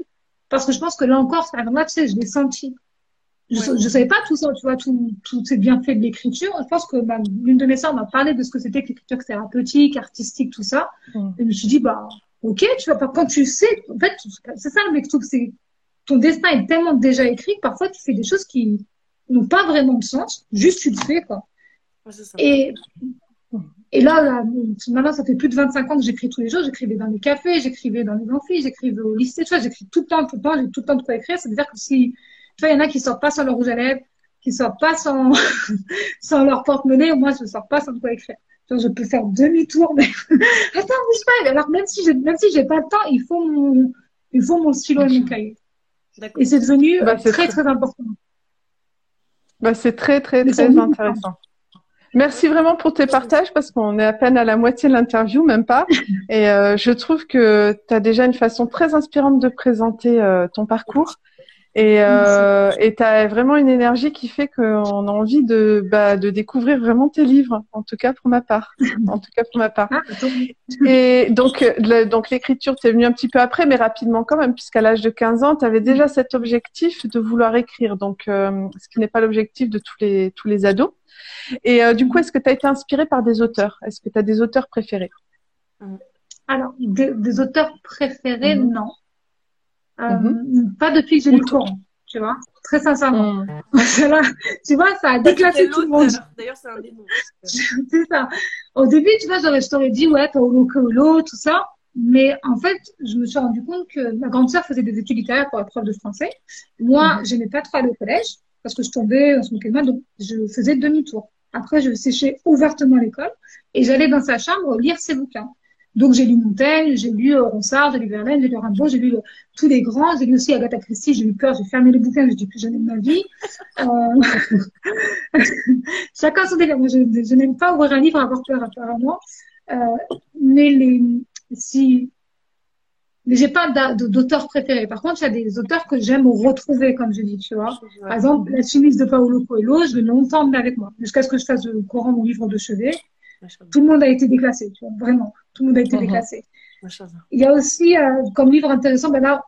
parce que je pense que là encore, par exemple, là, tu sais, je l'ai senti. Je, Ouais. je savais pas tout ça, tu vois, tout, tous ces bienfaits de l'écriture. Je pense que ma- l'une de mes sœurs m'a parlé de ce que c'était que l'écriture thérapeutique, artistique, tout ça. Et je me suis dit, bah, ok, tu vois, quand tu sais, en fait, c'est ça le mec, c'est, ton destin est tellement déjà écrit que parfois tu fais des choses qui n'ont pas vraiment de sens, juste tu le fais, quoi. Ouais, c'est ça. Et, et là, là, bon, maintenant, ça fait plus de 25 ans que j'écris tous les jours. J'écrivais dans les cafés, j'écrivais dans les amphis, j'écrivais au lycée. Tu vois, j'écris tout le temps, tout le temps. J'ai tout le temps de quoi écrire. C'est-à-dire que si, tu vois, il y en a qui sortent pas sans leur rouge à lèvres, qui sortent pas sans, sans leur porte-monnaie. Moi, je sors pas sans de quoi écrire. je peux faire demi-tour, mais attends, bouge pas. Alors même si j'ai même si j'ai pas le temps, il faut mon il faut mon stylo et mon cahier. Et c'est devenu bah, très, très important. Bah, c'est très très très intéressant. Merci vraiment pour tes partages parce qu'on est à peine à la moitié de l'interview, même pas. Et euh, je trouve que tu as déjà une façon très inspirante de présenter euh, ton parcours. Et euh, tu as vraiment une énergie qui fait qu'on a envie de, bah, de découvrir vraiment tes livres, en tout cas pour ma part. En tout cas pour ma part. Ah, et donc, donc l'écriture, t'es venue un petit peu après, mais rapidement quand même, puisqu'à l'âge de 15 ans, tu avais déjà cet objectif de vouloir écrire. Donc, euh, ce qui n'est pas l'objectif de tous les, tous les ados. Et euh, du coup, est-ce que tu as été inspirée par des auteurs? Est-ce que tu as des auteurs préférés? Alors, des, auteurs préférés, mhm. non. Euh, mhm. Pas depuis que j'ai lu le Coran, tu vois, très sincèrement. Mhm. tu vois, ça a déclassé tout le monde. D'ailleurs, c'est un des noms. c'est ça. Au début, tu vois, je t'aurais dit, ouais, Paolo tout ça. Mais en fait, je me suis rendu compte que ma grande sœur faisait des études littéraires pour la prof de français. Moi, je n'aimais pas trop aller au collège parce que je tombais, on se moquait de moi, donc je faisais demi-tour. Après, je séchais ouvertement l'école et j'allais dans sa chambre lire ses bouquins. Donc j'ai lu Montaigne, j'ai lu euh, Ronsard, j'ai lu Verlaine, j'ai lu Rimbaud, j'ai lu tous les grands, j'ai lu aussi Agatha Christie, j'ai eu peur, j'ai fermé les bouquins, je dis plus jamais de ma vie. Euh... Chacun son délire. Moi, je, je n'aime pas ouvrir un livre à avoir peur apparemment. Euh, mais les, si mais j'ai pas d'auteur préféré. Par contre, il y a des auteurs que j'aime retrouver, comme je dis, tu vois. Par exemple, La chimiste de Paolo Coelho, je l'ai longtemps avec moi, jusqu'à ce que je fasse le courant mon livre de chevet. Tout le monde a été déclassé, tu vois, vraiment. Tout le monde a été mhm. déclassé. Il y a aussi, euh, comme livre intéressant, ben là,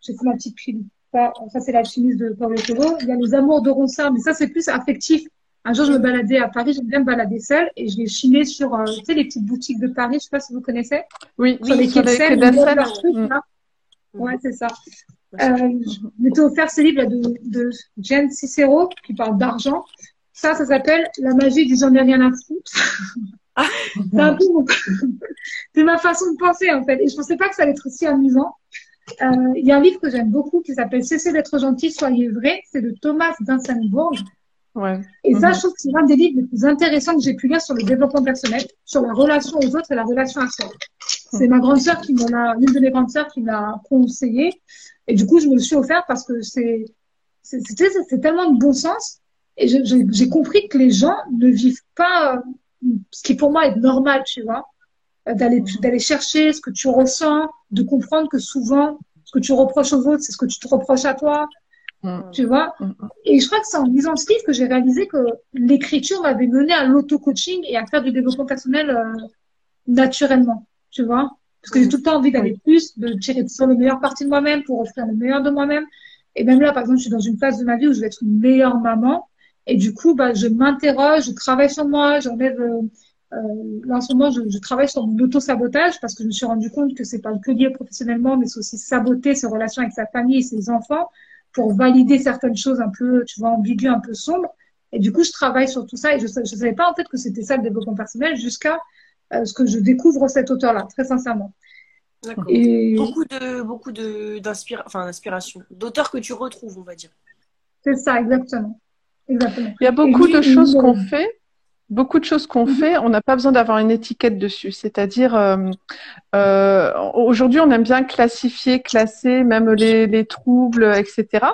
j'ai fait ma petite pile. Ça, c'est La chimiste de Paolo Coelho. Il y a Les amours de Ronsard, mais ça, c'est plus affectif. Un jour, je me baladais à Paris, j'aime bien me balader seule et je l'ai chiné sur, euh, tu sais, les petites boutiques de Paris, je sais pas si vous connaissez. Oui, sur les quais de Seine. Ouais, c'est ça. Euh, je m'étais offert ce livre de, de Jen Cicero qui parle d'argent. Ça, ça s'appelle La magie du j'en ai rien à foutre. Ah. c'est ma façon de penser en fait. Et je pensais pas que ça allait être aussi amusant. Euh, il y a un livre que j'aime beaucoup qui s'appelle Cessez d'être gentil, soyez vrai. C'est de Thomas Dinsenbourg. Ouais. Et ça, mhm. je trouve que c'est l'un des livres les plus intéressants que j'ai pu lire sur le développement personnel, sur la relation aux autres et la relation à soi. C'est ma grande sœur qui m'en a, l'une de mes grandes sœurs qui m'a conseillé. Et du coup, je me le suis offert parce que c'est, c'est, tellement de bon sens. Et j'ai compris que les gens ne vivent pas ce qui pour moi est normal, tu vois, d'aller, mhm. d'aller chercher ce que tu ressens, de comprendre que souvent, ce que tu reproches aux autres, c'est ce que tu te reproches à toi, Mm. Tu vois mm, mm. Et je crois que c'est en lisant ce livre que j'ai réalisé que l'écriture m'avait mené à l'auto-coaching et à faire du développement personnel euh, naturellement. Tu vois Parce que j'ai tout le temps envie d'aller plus, de tirer sur le meilleur parti de moi-même pour offrir le meilleur de moi-même. Et même là, par exemple, je suis dans une phase de ma vie où je vais être une meilleure maman. Et du coup, bah, je m'interroge, je travaille sur moi, j'enlève... Euh, euh, là, en ce moment, je, je travaille sur mon auto-sabotage parce que je me suis rendu compte que c'est pas que lié professionnellement, mais c'est aussi saboter ses relations avec sa famille et ses enfants pour valider certaines choses un peu, tu vois, ambiguës, un peu sombres. Et du coup, je travaille sur tout ça et je ne savais pas en fait que c'était ça le développement personnel jusqu'à euh, ce que je découvre cet auteur-là, très sincèrement. D'accord. Et... Beaucoup de beaucoup de d'inspiration, enfin d'inspiration, d'auteurs que tu retrouves, on va dire. C'est ça, exactement. Exactement. Il y a beaucoup de choses qu'on fait beaucoup de choses qu'on mhm. fait, on n'a pas besoin d'avoir une étiquette dessus. C'est-à-dire, euh, euh, aujourd'hui, on aime bien classifier, classer, même les, les troubles, etc.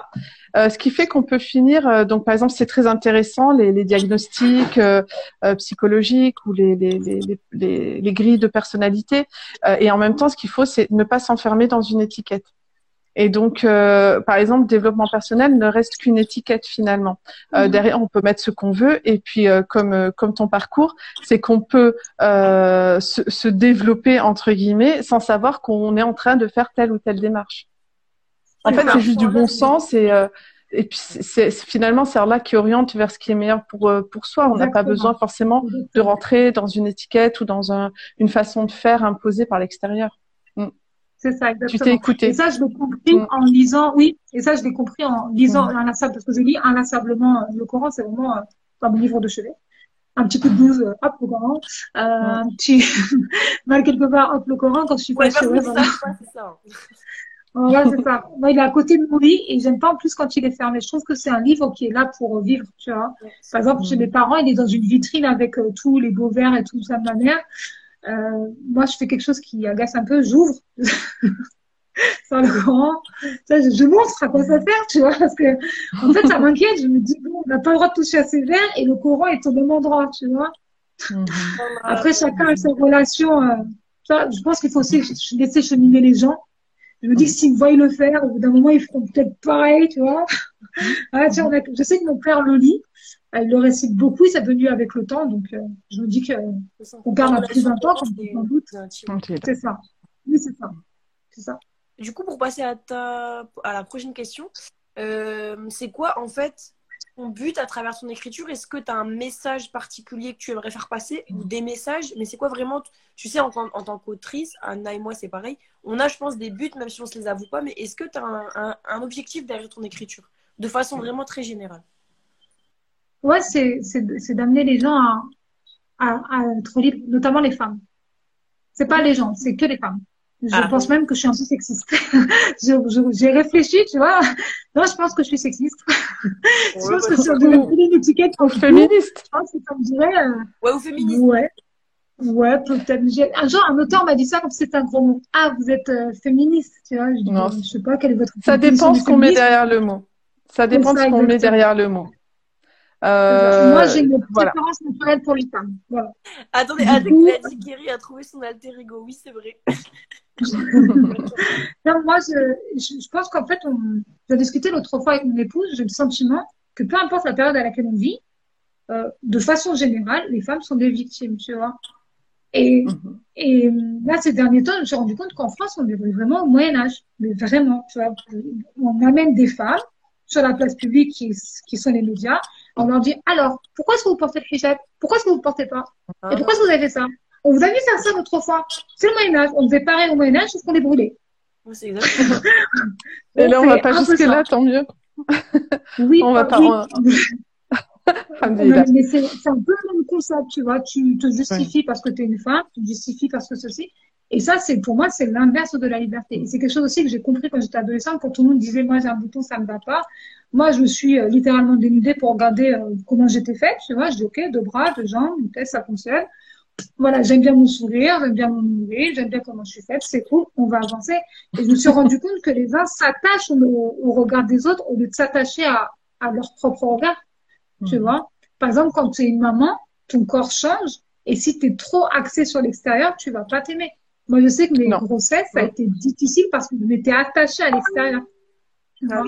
Euh, ce qui fait qu'on peut finir. Euh, donc, par exemple, c'est très intéressant les, les diagnostics euh, psychologiques ou les, les, les, les, grilles de personnalité. et en même temps, ce qu'il faut, c'est ne pas s'enfermer dans une étiquette. Et donc, euh, par exemple, développement personnel ne reste qu'une étiquette finalement. Euh, mhm. Derrière, on peut mettre ce qu'on veut. Et puis, euh, comme comme ton parcours, c'est qu'on peut se, se, développer entre guillemets sans savoir qu'on est en train de faire telle ou telle démarche. En fait, c'est juste du bon sens et et puis c'est finalement c'est là qui oriente vers ce qui est meilleur pour pour soi. On n'a pas besoin forcément de rentrer dans une étiquette ou dans un, une façon de faire imposée par l'extérieur. C'est ça, exactement. Tu t'es écouté. Et ça, je l'ai compris en lisant, oui, et ça, je l'ai compris en lisant inlassable, parce que je lis inlassablement euh, le Coran, c'est vraiment euh, comme un livre de chevet. Un petit coup de blouse, euh, hop, le Coran. Euh, Un petit, mal quelque part, hop, le Coran, quand je suis pas chez ouais, voilà. c'est ça. Ouais, c'est ça. Moi, il est à côté de mon lit et j'aime pas en plus quand il est fermé. Je trouve que c'est un livre qui est là pour vivre, tu vois. Par exemple, chez mes parents, il est dans une vitrine avec euh, tous les beaux verres et tout ça de ma mère. Euh, moi, je fais quelque chose qui agace un peu. J'ouvre. sans le Coran. Ça, je, je, montre à quoi ça sert, tu vois, parce que, en fait, ça m'inquiète. Je me dis, bon, on n'a pas le droit de toucher à ces verres et le Coran est au même endroit, tu vois. Mhm. Après, chacun a ses relations. Euh, je pense qu'il faut aussi laisser cheminer les gens. Je me dis que s'ils voient le faire, au bout d'un moment, ils feront peut-être pareil, tu vois. ah, tu on a, je sais que mon père le lit. Il le récite beaucoup, il s'est devenu avec le temps, donc euh, je me dis que on perd un plus d'un temps, sans doute. C'est ça. Oui, c'est ça. C'est ça. Du coup, pour passer à, ta, à la prochaine question, euh, c'est quoi en fait ton but à travers ton écriture? Est-ce que tu as un message particulier que tu aimerais faire passer ou des messages? Mais c'est quoi vraiment Tu sais, en, en tant qu'autrice, Anna et moi, c'est pareil. On a, je pense, des buts, même si on ne se les avoue pas. Mais est-ce que tu as un, un, objectif derrière ton écriture? De façon vraiment très générale Ouais, c'est d'amener les gens à, à, à, être libres, notamment les femmes. C'est pas les gens, c'est que les femmes. Je ah. pense même que je suis un peu sexiste. J'ai réfléchi, tu vois. Non, je pense que je suis sexiste. je pense que si on devait une étiquette pour féministe. Je pense que ça me dirait. Euh... Ouais, ou féministe. Ouais. Ouais, peut-être. Un jour, un auteur m'a dit ça comme c'était un gros mot. Ah, vous êtes euh, féministe, tu vois. Je, non. je sais pas quel est votre. Ça dépend ce qu'on met derrière le mot. Ça dépend de ce qu'on met derrière le mot. Euh, Moi, j'ai une préférence naturelle pour les femmes. Voilà. Attendez, Adèle a dit Kerry a trouvé son alter ego. Oui, c'est vrai. non, moi, je, je, pense qu'en fait, on, j'ai discuté l'autre fois avec mon épouse, j'ai le sentiment que peu importe la période à laquelle on vit, euh, de façon générale, les femmes sont des victimes, tu vois. Et, mm-hmm. et là, ces derniers temps, je me suis rendu compte qu'en France, on est vraiment au Moyen-Âge. Mais vraiment, tu vois, on amène des femmes sur la place publique qui, qui sont les médias on leur dit alors, pourquoi est-ce que vous portez le hijab? Pourquoi est-ce que vous ne portez pas? Et pourquoi est-ce que vous avez fait ça? On vous a vu faire ça l'autre fois. C'est le Moyen-Âge. On faisait pareil au Moyen-Âge, sauf qu'on les brûlait. c'est exactement Et là, on va pas jusque-là, tant mieux. Oui, on va pas. mais c'est un peu le même concept, tu vois. Tu te justifies parce que tu es une femme, tu te justifies parce que ceci. Et ça, c'est pour moi, c'est l'inverse de la liberté. C'est quelque chose aussi que j'ai compris quand j'étais adolescente, quand tout le monde disait, moi j'ai un bouton, ça me va pas. Moi, je me suis euh, littéralement dénudée pour regarder euh, comment j'étais faite. Tu vois, je dis, ok, deux bras, deux jambes, une tête, ça fonctionne. Voilà, j'aime bien mon sourire, j'aime bien mon nombril, j'aime bien comment je suis faite, c'est cool, on va avancer. Et je me suis rendu compte que les uns s'attachent au, regard des autres au lieu de s'attacher à, à leur propre regard. Tu mmh. vois, par exemple, quand tu es une maman, ton corps change. Et si tu es trop axé sur l'extérieur, tu vas pas t'aimer. Moi, je sais que mes grossesses, ça a été difficile parce que je m'étais attachée à l'extérieur. Ah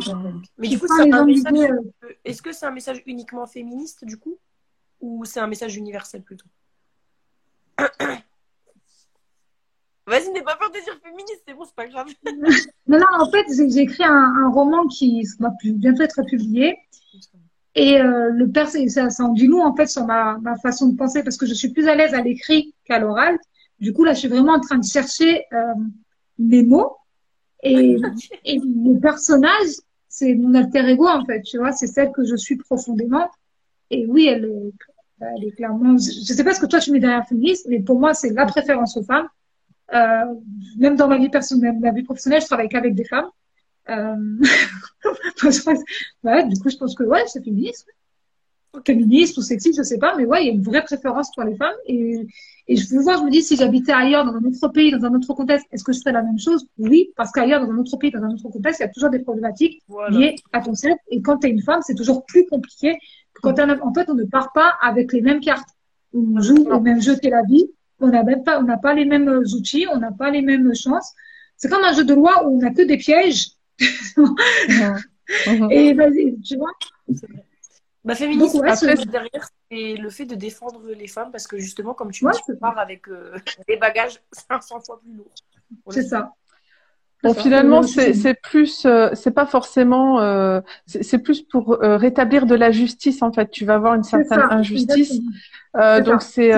Mais du coup, c'est un message... Euh, est-ce que c'est un message uniquement féministe, du coup? Ou c'est un message universel plutôt? Vas-y, n'aie pas peur de dire féministe, c'est bon, c'est pas grave. non, non, en fait, j'ai écrit un, un, roman qui va bientôt être publié. Et euh, le père, ça, ça en dit nous, en fait, sur ma, ma façon de penser, parce que je suis plus à l'aise à l'écrit qu'à l'oral. Du coup, là, je suis vraiment en train de chercher euh, mes mots. Et, et le personnage, c'est mon alter ego, en fait, tu vois, c'est celle que je suis profondément. Et oui, elle est, elle est clairement, je sais pas ce que toi tu mets derrière féministe, mais pour moi, c'est la préférence aux femmes. Euh, même dans ma vie personnelle, ma vie professionnelle, je travaille qu'avec des femmes. Euh... ouais, du coup, je pense que ouais, c'est féministe féministe ou sexiste, je sais pas, mais ouais, il y a une vraie préférence pour les femmes. Et, et je veux voir, je me dis, si j'habitais ailleurs, dans un autre pays, dans un autre contexte, est-ce que je ferais la même chose? Oui, parce qu'ailleurs, dans un autre pays, dans un autre contexte, il y a toujours des problématiques liées à ton sexe. Et quand tu es une femme, c'est toujours plus compliqué que quand un En fait, on ne part pas avec les mêmes cartes. On joue au même jeu que la vie. On n'a même pas, on n'a pas les mêmes outils, on n'a pas les mêmes chances. C'est comme un jeu de loi où on n'a que des pièges. Et vas-y, tu vois? Bah, féminisme, derrière, c'est le fait de défendre les femmes parce que justement, comme tu dis, tu pars avec euh, des bagages 500 fois plus lourds. C'est ça. Bon, finalement, c'est plus, euh, c'est pas forcément, euh, c'est plus pour rétablir de la justice en fait. Tu vas avoir une certaine injustice, donc c'est,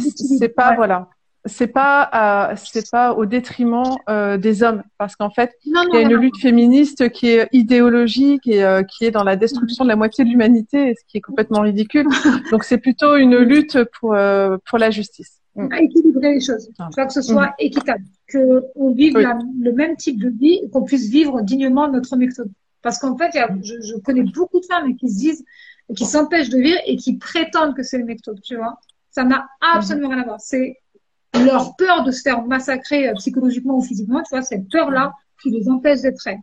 c'est pas voilà. C'est pas c'est pas au détriment euh, des hommes. Parce qu'en fait il y a une lutte féministe qui est idéologique et euh, qui est dans la destruction de la moitié de l'humanité ce qui est complètement ridicule. Donc c'est plutôt une lutte pour euh, pour la justice. Mm. à équilibrer les choses ah. que ce soit mm. équitable que on vive le même type de vie qu'on puisse vivre dignement notre méthode parce qu'en fait je, je, connais beaucoup de femmes qui se disent qui s'empêchent de vivre et qui prétendent que c'est le méthode tu vois. Ça n'a absolument rien à voir. C'est leur peur de se faire massacrer euh, psychologiquement ou physiquement, tu vois, cette peur-là qui les empêche d'être elles.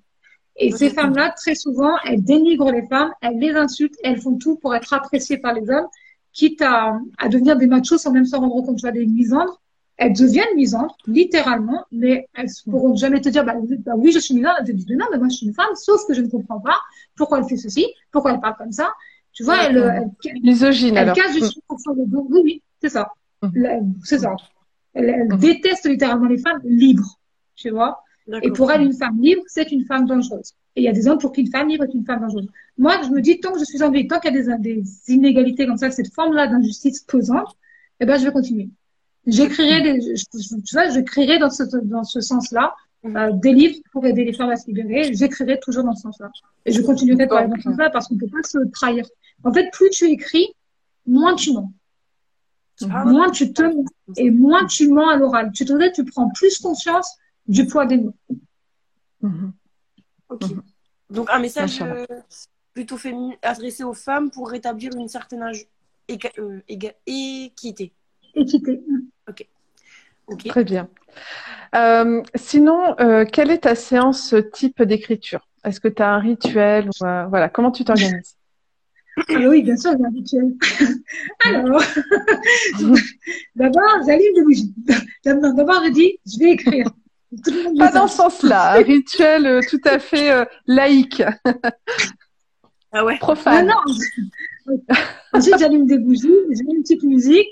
Et ces femmes-là, très souvent, elles dénigrent les femmes, elles les insultent, elles font tout pour être appréciées par les hommes, quitte à, à devenir des machos sans même s'en rendre compte, tu vois, des misandres. Elles deviennent misandres, littéralement, mais elles ne pourront jamais te dire, bah, bah, oui, je suis misandre. Elles te disent, non, mais moi, je suis une femme, sauf que je ne comprends pas pourquoi elle fait ceci, pourquoi elle parle comme ça. Tu vois, elle, elle, Misogyne, elle alors. casse juste mm. Oui, oui, c'est ça. Mm. C'est ça. Elle, mhm. déteste littéralement les femmes libres, tu vois. Et pour elle, une femme libre, c'est une femme dangereuse. Et il y a des hommes pour qui une femme libre est une femme dangereuse. Moi, je me dis, tant que je suis en vie, tant qu'il y a des, des inégalités comme ça, cette forme-là d'injustice pesante, eh ben, je vais continuer. J'écrirai des, tu vois, je créerai dans ce, dans ce sens-là, mhm. euh, des livres pour aider les femmes à se libérer. J'écrirai toujours dans ce sens-là. Et je continuerai dans ce sens-là parce qu'on peut pas se trahir. En fait, plus tu écris, moins tu mens. Ah, moins tu te et moins tu mens à l'oral. Tu te tu prends plus conscience du poids des mots. Mhm. Ok. Mhm. Donc un message euh, plutôt féminin adressé aux femmes pour rétablir une certaine euh, équité. Équité. Ok. Très bien. Euh, sinon, quelle est ta séance type d'écriture? Est-ce que tu as un rituel Voilà, comment tu t'organises? Ah oui, bien sûr, j'ai un rituel. Alors, d'abord, j'allume des bougies. D'abord, je dis, je vais écrire. Pas dans ce sens-là, un rituel euh, tout à fait euh, laïque. ah ouais Profane. Non, non. Ensuite, j'allume des bougies, je mets une petite musique,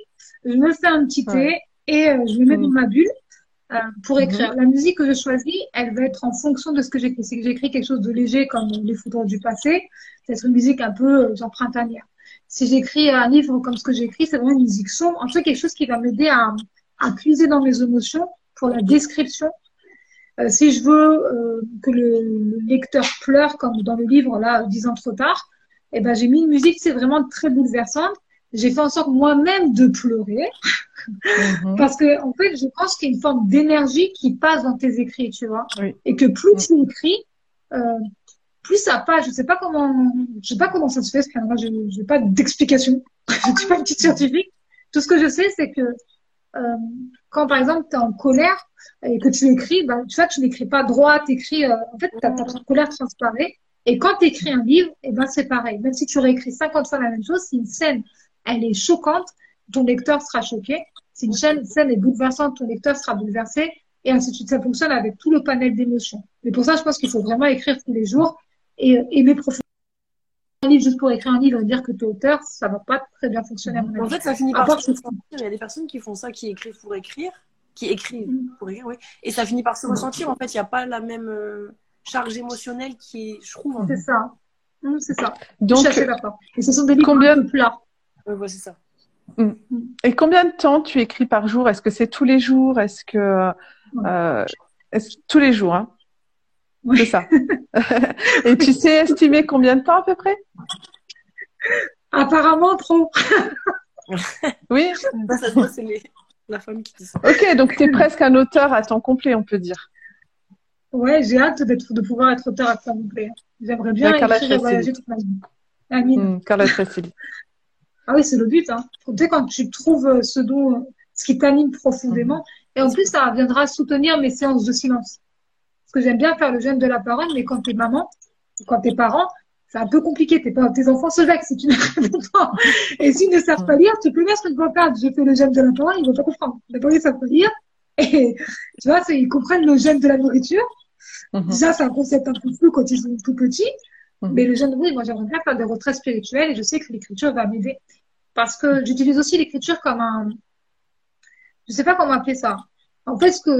je me fais un petit thé et euh, je me mets dans mm. ma bulle pour mm-hmm. écrire. La musique que je choisis, elle va être en fonction de ce que j'écris. Si j'écris quelque chose de léger comme les photos du passé, c'est une musique un peu euh, genre printanière. Si j'écris un livre comme ce que j'écris, c'est vraiment une musique sombre. En tout cas, quelque chose qui va m'aider à, à puiser dans mes émotions pour la description. Euh, si je veux euh, que le, lecteur pleure, comme dans le livre là, dix ans trop tard, eh ben j'ai mis une musique, c'est vraiment très bouleversante. J'ai fait en sorte moi-même de pleurer mhm. parce que en fait, je pense qu'il y a une forme d'énergie qui passe dans tes écrits, tu vois, et que plus tu écris, euh, plus ça passe. Je sais pas comment, je sais pas comment ça se fait, parce que moi, je n'ai pas d'explication. je ne suis pas une petite scientifique. Tout ce que je sais, c'est que euh, quand, par exemple, tu es en colère et que tu écris, bah, tu vois, tu n'écris pas droit, tu écris, euh, en fait, ta, ta colère transparaît. Et quand tu écris un livre, et eh ben, c'est pareil. Même si tu réécris 50 fois la même chose, si une scène, elle est choquante, ton lecteur sera choqué. Si une scène, scène est bouleversante, ton lecteur sera bouleversé. Et ainsi de suite. Ça fonctionne avec tout le panel d'émotions. Mais pour ça, je pense qu'il faut vraiment écrire tous les jours et aimer profondément un livre juste pour écrire un livre et dire que tu es auteur, ça va pas très bien fonctionner à mon avis. En fait, ça finit par se ressentir. Il y a des personnes qui font ça, qui écrivent pour écrire, qui écrivent mm. pour écrire, oui. Et ça finit par se ressentir. En fait, il n'y a pas la même euh, charge émotionnelle qui est, je trouve. Hein. C'est ça. Mm, c'est ça. Donc, Et ce sont des livres combien... un peu plats. Ouais, c'est ça. Mm. Et combien de temps tu écris par jour? Est-ce que c'est tous les jours? Est-ce que euh, est tous les jours hein? C'est ça. Et tu sais estimer combien de temps à peu près? Apparemment trop. oui. c'est la femme qui dit ça. Ok, donc tu es presque un auteur à temps complet, on peut dire. Ouais, j'ai hâte de pouvoir être auteur à temps complet. J'aimerais bien écrire et voyager toute ma vie. Amine. Mmh, Carla Ah oui, c'est le but. Hein. Tu sais, quand tu trouves euh, ce dont, ce qui t'anime profondément, mmh. et en plus, ça viendra soutenir mes séances de silence que j'aime bien faire le jeûne de la parole, mais quand t'es maman, quand t'es parent, c'est un peu compliqué. Pas, tes enfants se vexent si tu ne pas. Et s'ils ne savent pas lire, tu peux mettre une pancarte, j'ai fait le jeûne de la parole, ils vont pas comprendre. D'abord, ils savent pas lire. Et tu vois, ils comprennent le jeûne de la nourriture. Mhm. Déjà, c'est un concept un peu flou quand ils sont tout petits. Mhm. Mais le jeûne, oui, moi, j'aimerais bien faire des retraits spirituels et je sais que l'écriture va m'aider. Parce que j'utilise aussi l'écriture comme un, je sais pas comment appeler ça. En fait, ce que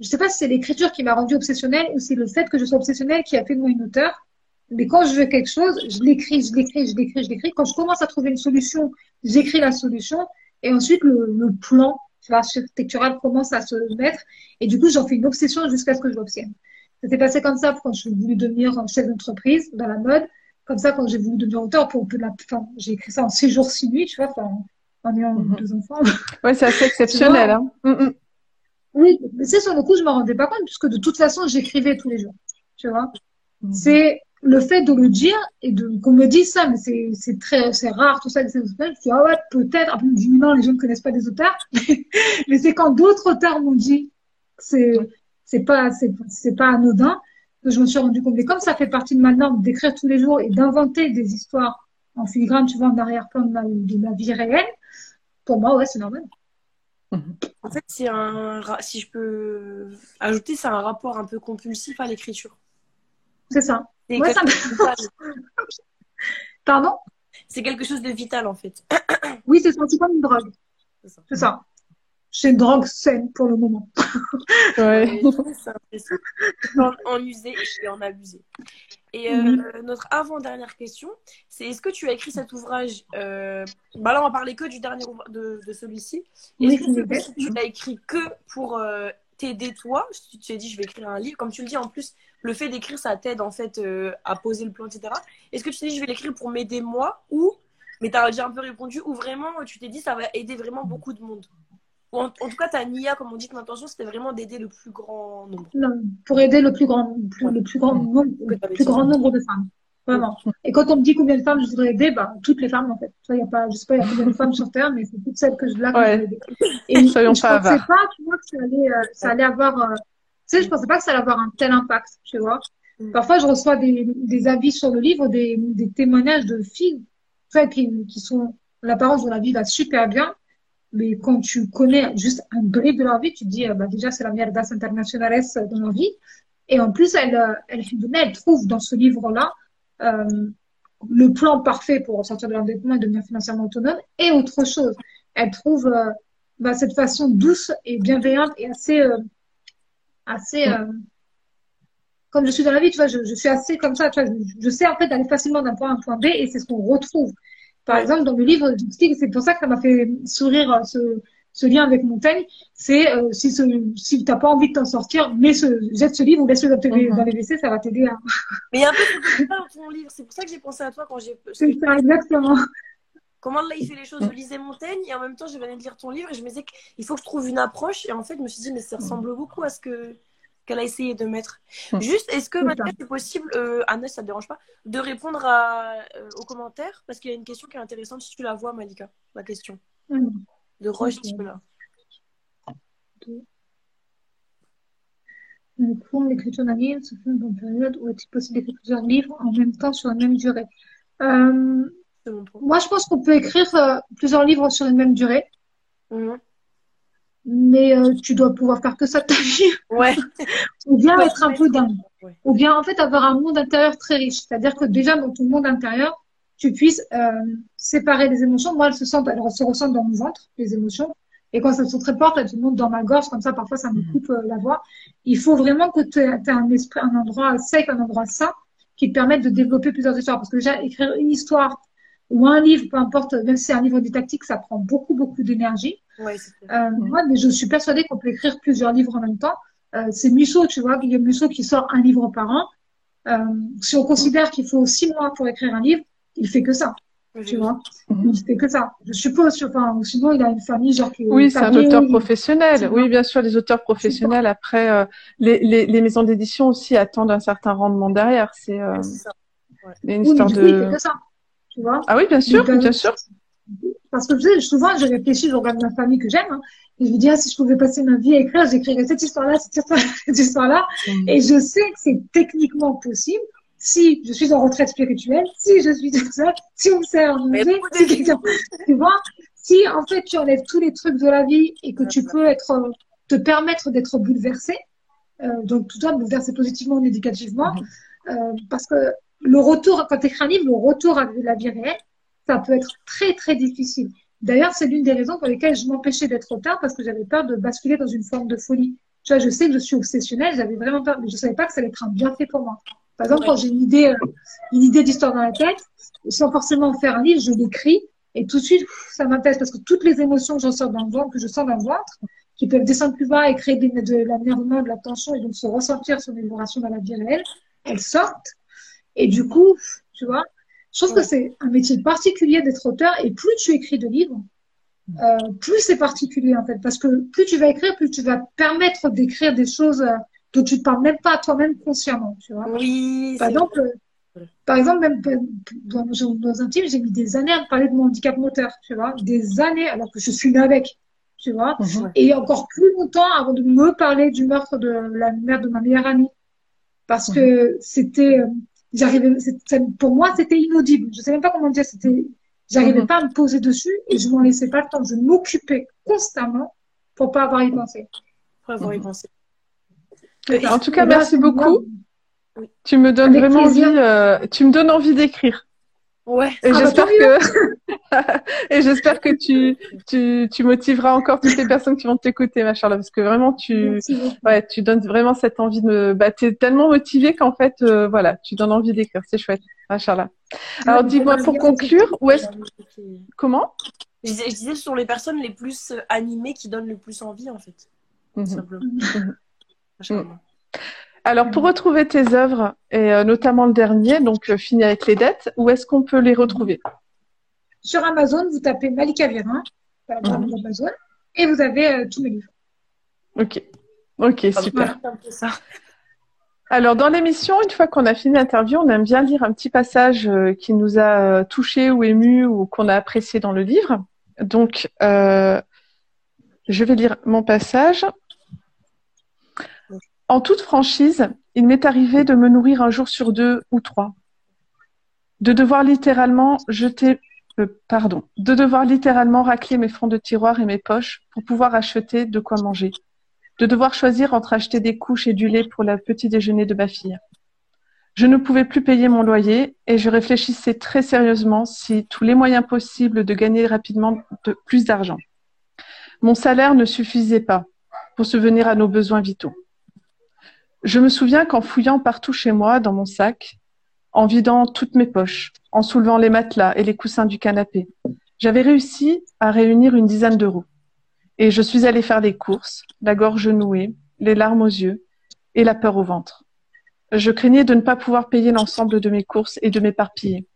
je sais pas si c'est l'écriture qui m'a rendue obsessionnelle ou c'est le fait que je sois obsessionnelle qui a fait de moi une auteur. Mais quand je veux quelque chose, je l'écris, je l'écris, je l'écris, je l'écris. Quand je commence à trouver une solution, j'écris la solution. Et ensuite, le, plan architecturale commence à se mettre. Et du coup, j'en fais une obsession jusqu'à ce que je l'obtienne. Ça s'est passé comme ça quand je voulu devenir chef d'entreprise dans la mode. Comme ça, quand j'ai voulu devenir auteur, pour, pour la, enfin, j'ai écrit ça en six jours, six nuits, tu vois, en ayant Mhm. deux enfants. Ouais, c'est assez exceptionnel. Hein. Mm, mm. Oui, mais c'est sur le coup, je m'en rendais pas compte, puisque de toute façon, j'écrivais tous les jours. Tu vois? Mhm. C'est le fait de le dire et de qu'on me dise ça, mais c'est c'est très c'est rare tout ça. Je dis ah ouais peut-être. Après, je me dis non, les gens ne connaissent pas des auteurs. mais c'est quand d'autres auteurs m'ont dit que c'est c'est pas c'est c'est pas anodin que je me suis rendu compte. Et comme ça fait partie de ma norme d'écrire tous les jours et d'inventer des histoires en filigrane, tu vois, en arrière-plan de ma, de ma vie réelle, pour moi ouais c'est normal. En fait, c'est un. Si je peux ajouter, c'est un rapport un peu compulsif à l'écriture. C'est ça. C'est Moi, quelque, ça me- chose de vital. Pardon? C'est quelque chose de vital, en fait. Oui, c'est senti comme une drogue. C'est ça. C'est ça. Une drogue saine pour le moment. Ouais. En, en user et en abuser. Et euh, notre avant-dernière question, c'est est-ce que tu as écrit cet ouvrage euh, bah Là, on va parler que du dernier de, de celui-ci. Oui, Est-ce que tu, l'as écrit que pour euh, t'aider toi Tu tu t'es dit, je vais écrire un livre. Comme tu le dis, en plus, le fait d'écrire, ça t'aide en fait euh, à poser le plan, etc. Est-ce que tu t'es dit, je vais l'écrire pour m'aider moi ou, mais tu as déjà un peu répondu, ou vraiment, tu t'es dit, ça va aider vraiment beaucoup de monde? Ou en, en tout cas, ta NIA, comme on dit, ton intention, c'était vraiment d'aider le plus grand nombre. Non, pour aider le plus grand, plus- le plus grand nombre, le plus grand nombre de femmes. Vraiment. Et quand on me dit combien de femmes je voudrais aider, bah, toutes les femmes, en fait. Tu vois, il y a pas, je sais pas, il y a combien de femmes sur Terre, mais c'est toutes celles que je, là, Ouais. aider. Et Soyons je pas pensais avares. pas, tu vois, que ça allait, euh, ça allait avoir, euh, tu sais, je pensais pas que ça allait avoir un tel impact, tu vois. Mm. Parfois, je reçois des, des avis sur le livre, des, des témoignages de filles, tu vois, qui, qui sont, l'apparence de la vie va super bien. Mais quand tu connais juste un bris de leur vie, tu te dis, euh, bah, déjà, c'est la mierdas internationales de leur vie. Et en plus, elle, euh, elle, elle trouve dans ce livre-là euh, le plan parfait pour sortir de l'endettement et devenir financièrement autonome et autre chose. Elle trouve euh, bah, cette façon douce et bienveillante et assez, euh, assez comme je suis dans la vie, tu vois, je, je suis assez comme ça, tu vois, je, je sais en fait d'aller facilement d'un point A à un point B et c'est ce qu'on retrouve. Par exemple, dans le livre, j'explique, c'est pour ça que ça m'a fait sourire euh, ce, ce lien avec Montaigne, c'est euh, si, ce, si t'as pas envie de t'en sortir, mets ce, jette ce livre ou laisse-le dans, Mhm. dans les WC, ça va t'aider à... Mais il y a un peu dans ton livre. C'est pour ça que j'ai pensé à toi quand j'ai. C'est ça, exactement. Comment là il fait les choses Je lisais Montaigne et en même temps je venais de lire ton livre et je me disais qu'il faut que je trouve une approche. Et en fait, je me suis dit, mais ça ressemble beaucoup à ce que qu'elle a essayé de mettre. Mm. Juste, est-ce que maintenant ça. c'est possible, euh, Anne, ça te dérange pas, de répondre à, euh, aux commentaires? Parce qu'il y a une question qui est intéressante si tu la vois, Malika, la question Mhm. de Roche Ok. Tipola. Donc, pour l'écriture d'un livre, se fait une période où est-il possible d'écrire plusieurs livres en même temps sur la même durée? Euh, moi, je pense qu'on peut écrire euh, plusieurs livres sur une même durée, Mhm. Mais euh, tu dois pouvoir faire que ça de ta vie, Ouais. ou bien être un peu dingue, Ouais. ou bien en fait avoir un monde intérieur très riche. C'est-à-dire que déjà dans ton monde intérieur, tu puisses euh, séparer les émotions. Moi, elles se sentent, elles se ressentent dans mon ventre, les émotions. Et quand ça se très fortes, elles se montent dans ma gorge, comme ça, parfois, ça me coupe euh, la voix. Il faut vraiment que tu aies un esprit, un endroit safe, un endroit sain, qui te permette de développer plusieurs histoires. Parce que déjà, écrire une histoire ou un livre, peu importe, même si c'est un livre didactique, ça prend beaucoup, beaucoup d'énergie. Ouais. Euh, moi, mais je suis persuadée qu'on peut écrire plusieurs livres en même temps. Euh, c'est Musso, tu vois, Guillaume Musso qui sort un livre par an. Euh, si on considère qu'il faut six mois pour écrire un livre, il fait que ça, tu vois. Mhm. Il fait que ça. Je suppose, enfin, sinon il a une famille genre qui Oui, c'est un auteur professionnel. Oui, bien sûr, les auteurs professionnels, après, euh, les, les, les maisons d'édition aussi attendent un certain rendement derrière. C'est euh, Ouais, c'est ça. a une Oui, mais histoire du coup, il de... fait que ça, tu vois. Ah oui, bien sûr, bien sûr. Parce que souvent, je réfléchis, je regarde ma famille que j'aime, hein, et je me dis, ah, si je pouvais passer ma vie à écrire, j'écrirais cette histoire-là, cette histoire cette histoire-là. Mhm. Et je sais que c'est techniquement possible si je suis en retraite spirituelle, si je suis toute seule, si on me sert à manger, si quelqu'un, tu vois, si en fait tu enlèves tous les trucs de la vie et que tu peux être, euh, te permettre d'être bouleversé, euh, donc tout ça bouleversé positivement ou négativement, Mhm. euh, parce que le retour, quand tu écris un livre, le retour à la vie réelle, ça peut être très très difficile. D'ailleurs, c'est l'une des raisons pour lesquelles je m'empêchais d'être auteur parce que j'avais peur de basculer dans une forme de folie. Tu vois, je sais que je suis obsessionnelle, j'avais vraiment peur, mais je savais pas que ça allait être un bienfait pour moi. Par exemple, quand j'ai une idée, euh, une idée d'histoire dans la tête, sans forcément faire un livre, je l'écris Et tout de suite, ça m'intéresse parce que toutes les émotions que je sens dans le ventre, que je sens dans le ventre, qui peuvent descendre plus bas et créer de, de l'énervement, de la tension et donc se ressentir sur les vibrations dans la vie réelle, elles sortent. Et du coup, tu vois, je trouve que c'est un métier particulier d'être auteur et plus tu écris de livres, euh, plus c'est particulier en fait, parce que plus tu vas écrire, plus tu vas permettre d'écrire des choses euh, dont tu ne parles même pas à toi-même consciemment, tu vois. Oui. Par exemple, par exemple, même dans, dans un team, j'ai mis des années à me parler de mon handicap moteur, tu vois, des années, alors que je suis là avec, tu vois, Mhm. et encore plus longtemps avant de me parler du meurtre de la mère de ma meilleure amie, parce que c'était, euh, j'arrivais, pour moi, c'était inaudible. Je sais même pas comment dire, c'était, j'arrivais Mhm. pas à me poser dessus et je m'en laissais pas le temps. Je m'occupais constamment pour pas avoir y penser. Faut avoir y Mhm. pensé. En tout cas, merci beaucoup. Oui. Tu me donnes Avec vraiment plaisir. envie, euh, tu me donnes envie d'écrire. Ouais. Et Ah bah, j'espère que, et j'espère que tu, tu, tu motiveras encore toutes les personnes qui vont t'écouter, ma Charlotte, parce que vraiment tu, Merci ouais, tu donnes vraiment cette envie de me, bah, t'es tellement motivée qu'en fait, euh, voilà, tu donnes envie d'écrire. C'est chouette, ma Charlotte. Alors, dis-moi pour conclure, où est-ce, comment? Je disais, je disais, ce sont les personnes les plus euh, animées qui donnent le plus envie, en fait. tout Mhm. Simplement. Mhm. Machallah. Alors, pour retrouver tes œuvres, et euh, notamment le dernier, donc euh, Fini avec les dettes, où est-ce qu'on peut les retrouver? Sur Amazon, vous tapez Malika par exemple, Mhm. Amazon, et vous avez euh, tous mes livres. Ok. Ok, Ah, super. ça. Alors, dans l'émission, une fois qu'on a fini l'interview, on aime bien lire un petit passage euh, qui nous a touché ou ému ou qu'on a apprécié dans le livre. Donc, euh, je vais lire mon passage. En toute franchise, il m'est arrivé de me nourrir un jour sur deux ou trois, de devoir littéralement jeter, euh, pardon, de devoir littéralement racler mes fonds de tiroir et mes poches pour pouvoir acheter de quoi manger de devoir choisir entre acheter des couches et du lait pour le petit déjeuner de ma fille. Je ne pouvais plus payer mon loyer et je réfléchissais très sérieusement si tous les moyens possibles de gagner rapidement de plus d'argent. Mon salaire ne suffisait pas pour subvenir à nos besoins vitaux. Je me souviens qu'en fouillant partout chez moi dans mon sac, en vidant toutes mes poches, en soulevant les matelas et les coussins du canapé, j'avais réussi à réunir une dizaine d'euros. Et je suis allée faire les courses, la gorge nouée, les larmes aux yeux et la peur au ventre. Je craignais de ne pas pouvoir payer l'ensemble de mes courses et de m'éparpiller.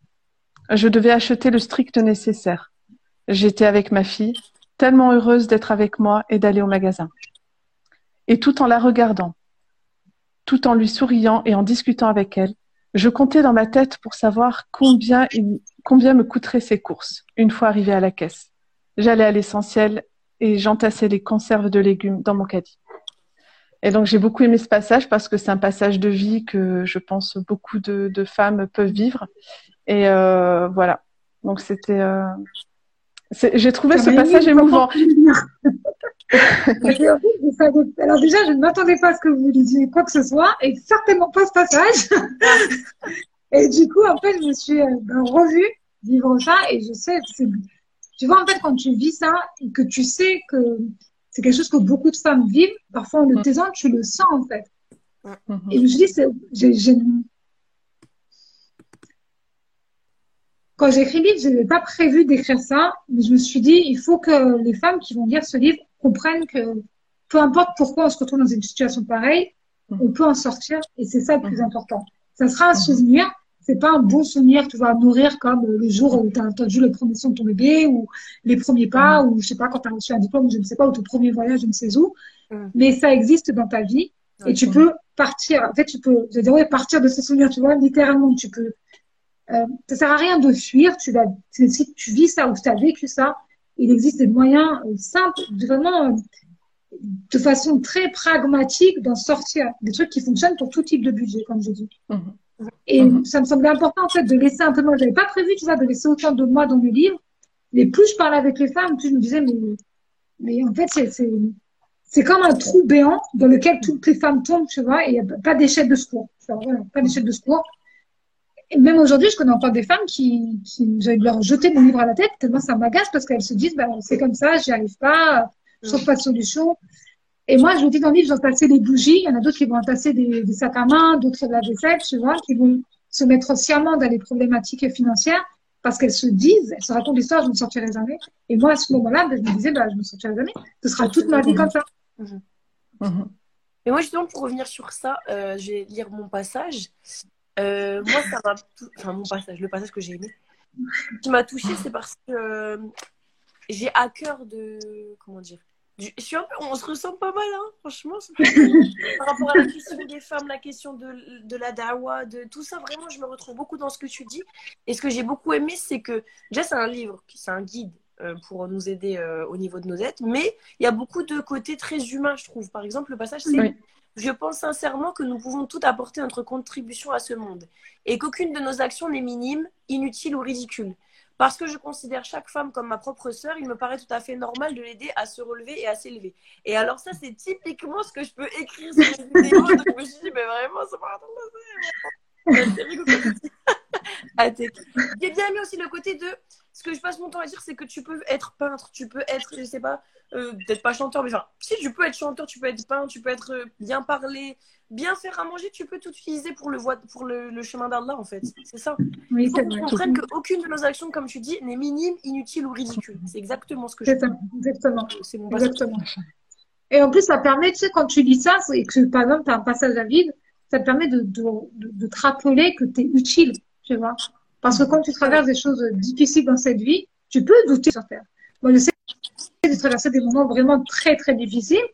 Je devais acheter le strict nécessaire. J'étais avec ma fille, tellement heureuse d'être avec moi et d'aller au magasin. Et tout en la regardant, tout en lui souriant et en discutant avec elle, je comptais dans ma tête pour savoir combien, me coûteraient ces courses une fois arrivée à la caisse. J'allais à l'essentiel et j'entassais les conserves de légumes dans mon caddie. Et donc j'ai beaucoup aimé ce passage parce que c'est un passage de vie que je pense beaucoup de, femmes peuvent vivre. Et euh, voilà. Donc c'était. euh, J'ai trouvé ce passage émouvant. Alors déjà, je ne m'attendais pas à ce que vous disiez quoi que ce soit, et certainement pas ce passage. et du coup, en fait, je me suis euh, ben, revue vivre ça, et je sais, c'est- tu vois, en fait, quand tu vis ça, et que tu sais que c'est quelque chose que beaucoup de femmes vivent, parfois en le Mm. taisant, tu le sens, en fait. Mhm. Et je me suis dit, c'est- j'ai, j'ai- quand j'ai écrit le livre, je n'avais pas prévu d'écrire ça, mais je me suis dit, il faut que les femmes qui vont lire ce livre comprennent que peu importe pourquoi on se retrouve dans une situation pareille, Mhm. on peut en sortir, et c'est ça le plus Mhm. important. Ça sera un Mhm. souvenir, c'est pas un bon souvenir que tu vas nourrir comme le jour où tu as entendu le premier son de ton bébé, ou les premiers pas, ou je sais pas, quand tu as reçu un diplôme, je ne sais pas, ou ton premier voyage, je ne sais où, mais ça existe dans ta vie, et tu peux partir. En fait, tu peux, je ouais, partir de ce souvenir, tu vois, littéralement, tu peux. Euh, ça sert à rien de fuir. Tu si tu vis ça ou tu as vécu ça, il existe des moyens euh, simples, vraiment, euh, de façon très pragmatique, d'en sortir. Des trucs qui fonctionnent pour tout type de budget, comme je dis. Mhm. Et Mhm. ça me semblait important, en fait, de laisser un peu moi. J'avais pas prévu, tu vois, de laisser autant de moi dans mes livres. Mais plus je parlais avec les femmes, plus je me disais, mais, mais en fait, c'est, c'est, c'est comme un trou béant dans lequel toutes les femmes tombent, tu vois, et il n'y a pas d'échelle de secours. Tu vois, voilà, pas d'échelle de secours. Et même aujourd'hui, je connais encore des femmes qui, qui, j'ai leur jeter mon livre à la tête, tellement ça m'agace parce qu'elles se disent, bah, c'est comme ça, j'y arrive pas, je trouve pas de solution. Et moi, je vous dis dans le livre, j'entasser des bougies. Il y en a d'autres qui vont entasser des, des sacs à main, d'autres de la vaisselle, tu vois, qui vont se mettre sciemment dans les problématiques financières. parce qu'elles se disent, elles se racontent l'histoire, je ne me sortirai jamais. Et moi, à ce moment-là, ben, je me disais, bah, je ne me sortirai jamais. Ce sera toute ma vie comme ça. Mhm. Mhm. Et moi, justement, pour revenir sur ça, euh, je vais lire mon passage. Euh, moi, ça m'a. Enfin, mon passage, le passage que j'ai aimé. qui m'a touché, c'est parce que euh, j'ai à cœur de. Comment dire on se ressemble pas mal, hein, franchement. Par rapport à la question des femmes, la question de, de, la dawa, de tout ça, vraiment, je me retrouve beaucoup dans ce que tu dis. Et ce que j'ai beaucoup aimé, c'est que déjà, c'est un livre, c'est un guide euh, pour nous aider au niveau de nos aides, mais il y a beaucoup de côtés très humains, je trouve. Par exemple, le passage, c'est Je pense sincèrement que nous pouvons tout apporter notre contribution à ce monde et qu'aucune de nos actions n'est minime, inutile ou ridicule. Parce que je considère chaque femme comme ma propre sœur, il me paraît tout à fait normal de l'aider à se relever et à s'élever. Et alors ça, c'est typiquement ce que je peux écrire sur les vidéos. Je me suis dit, mais vraiment, J'ai bien aimé aussi le côté de ce que je passe mon temps à dire, c'est que tu peux être peintre, tu peux être, je sais pas, euh, peut-être pas chanteur, mais enfin, si tu peux être chanteur, tu peux être peintre, tu peux être euh, bien parler, bien faire à manger, tu peux tout utiliser pour le, pour le, chemin d'Allah, en fait. C'est ça. Oui, Il faut qu'on comprenne qu'aucune de nos actions, comme tu dis, n'est minime, inutile ou ridicule. C'est exactement ce que je fais. Exactement. C'est mon exactement. Et en plus, ça permet, tu sais, quand tu lis ça, et que par exemple, tu as un passage à vide, ça te permet de, de, de te rappeler que tu es utile, tu vois. Parce que quand tu traverses des choses difficiles dans cette vie, tu peux douter sur Terre. Moi, je sais que j'ai traversé des moments vraiment très, très difficiles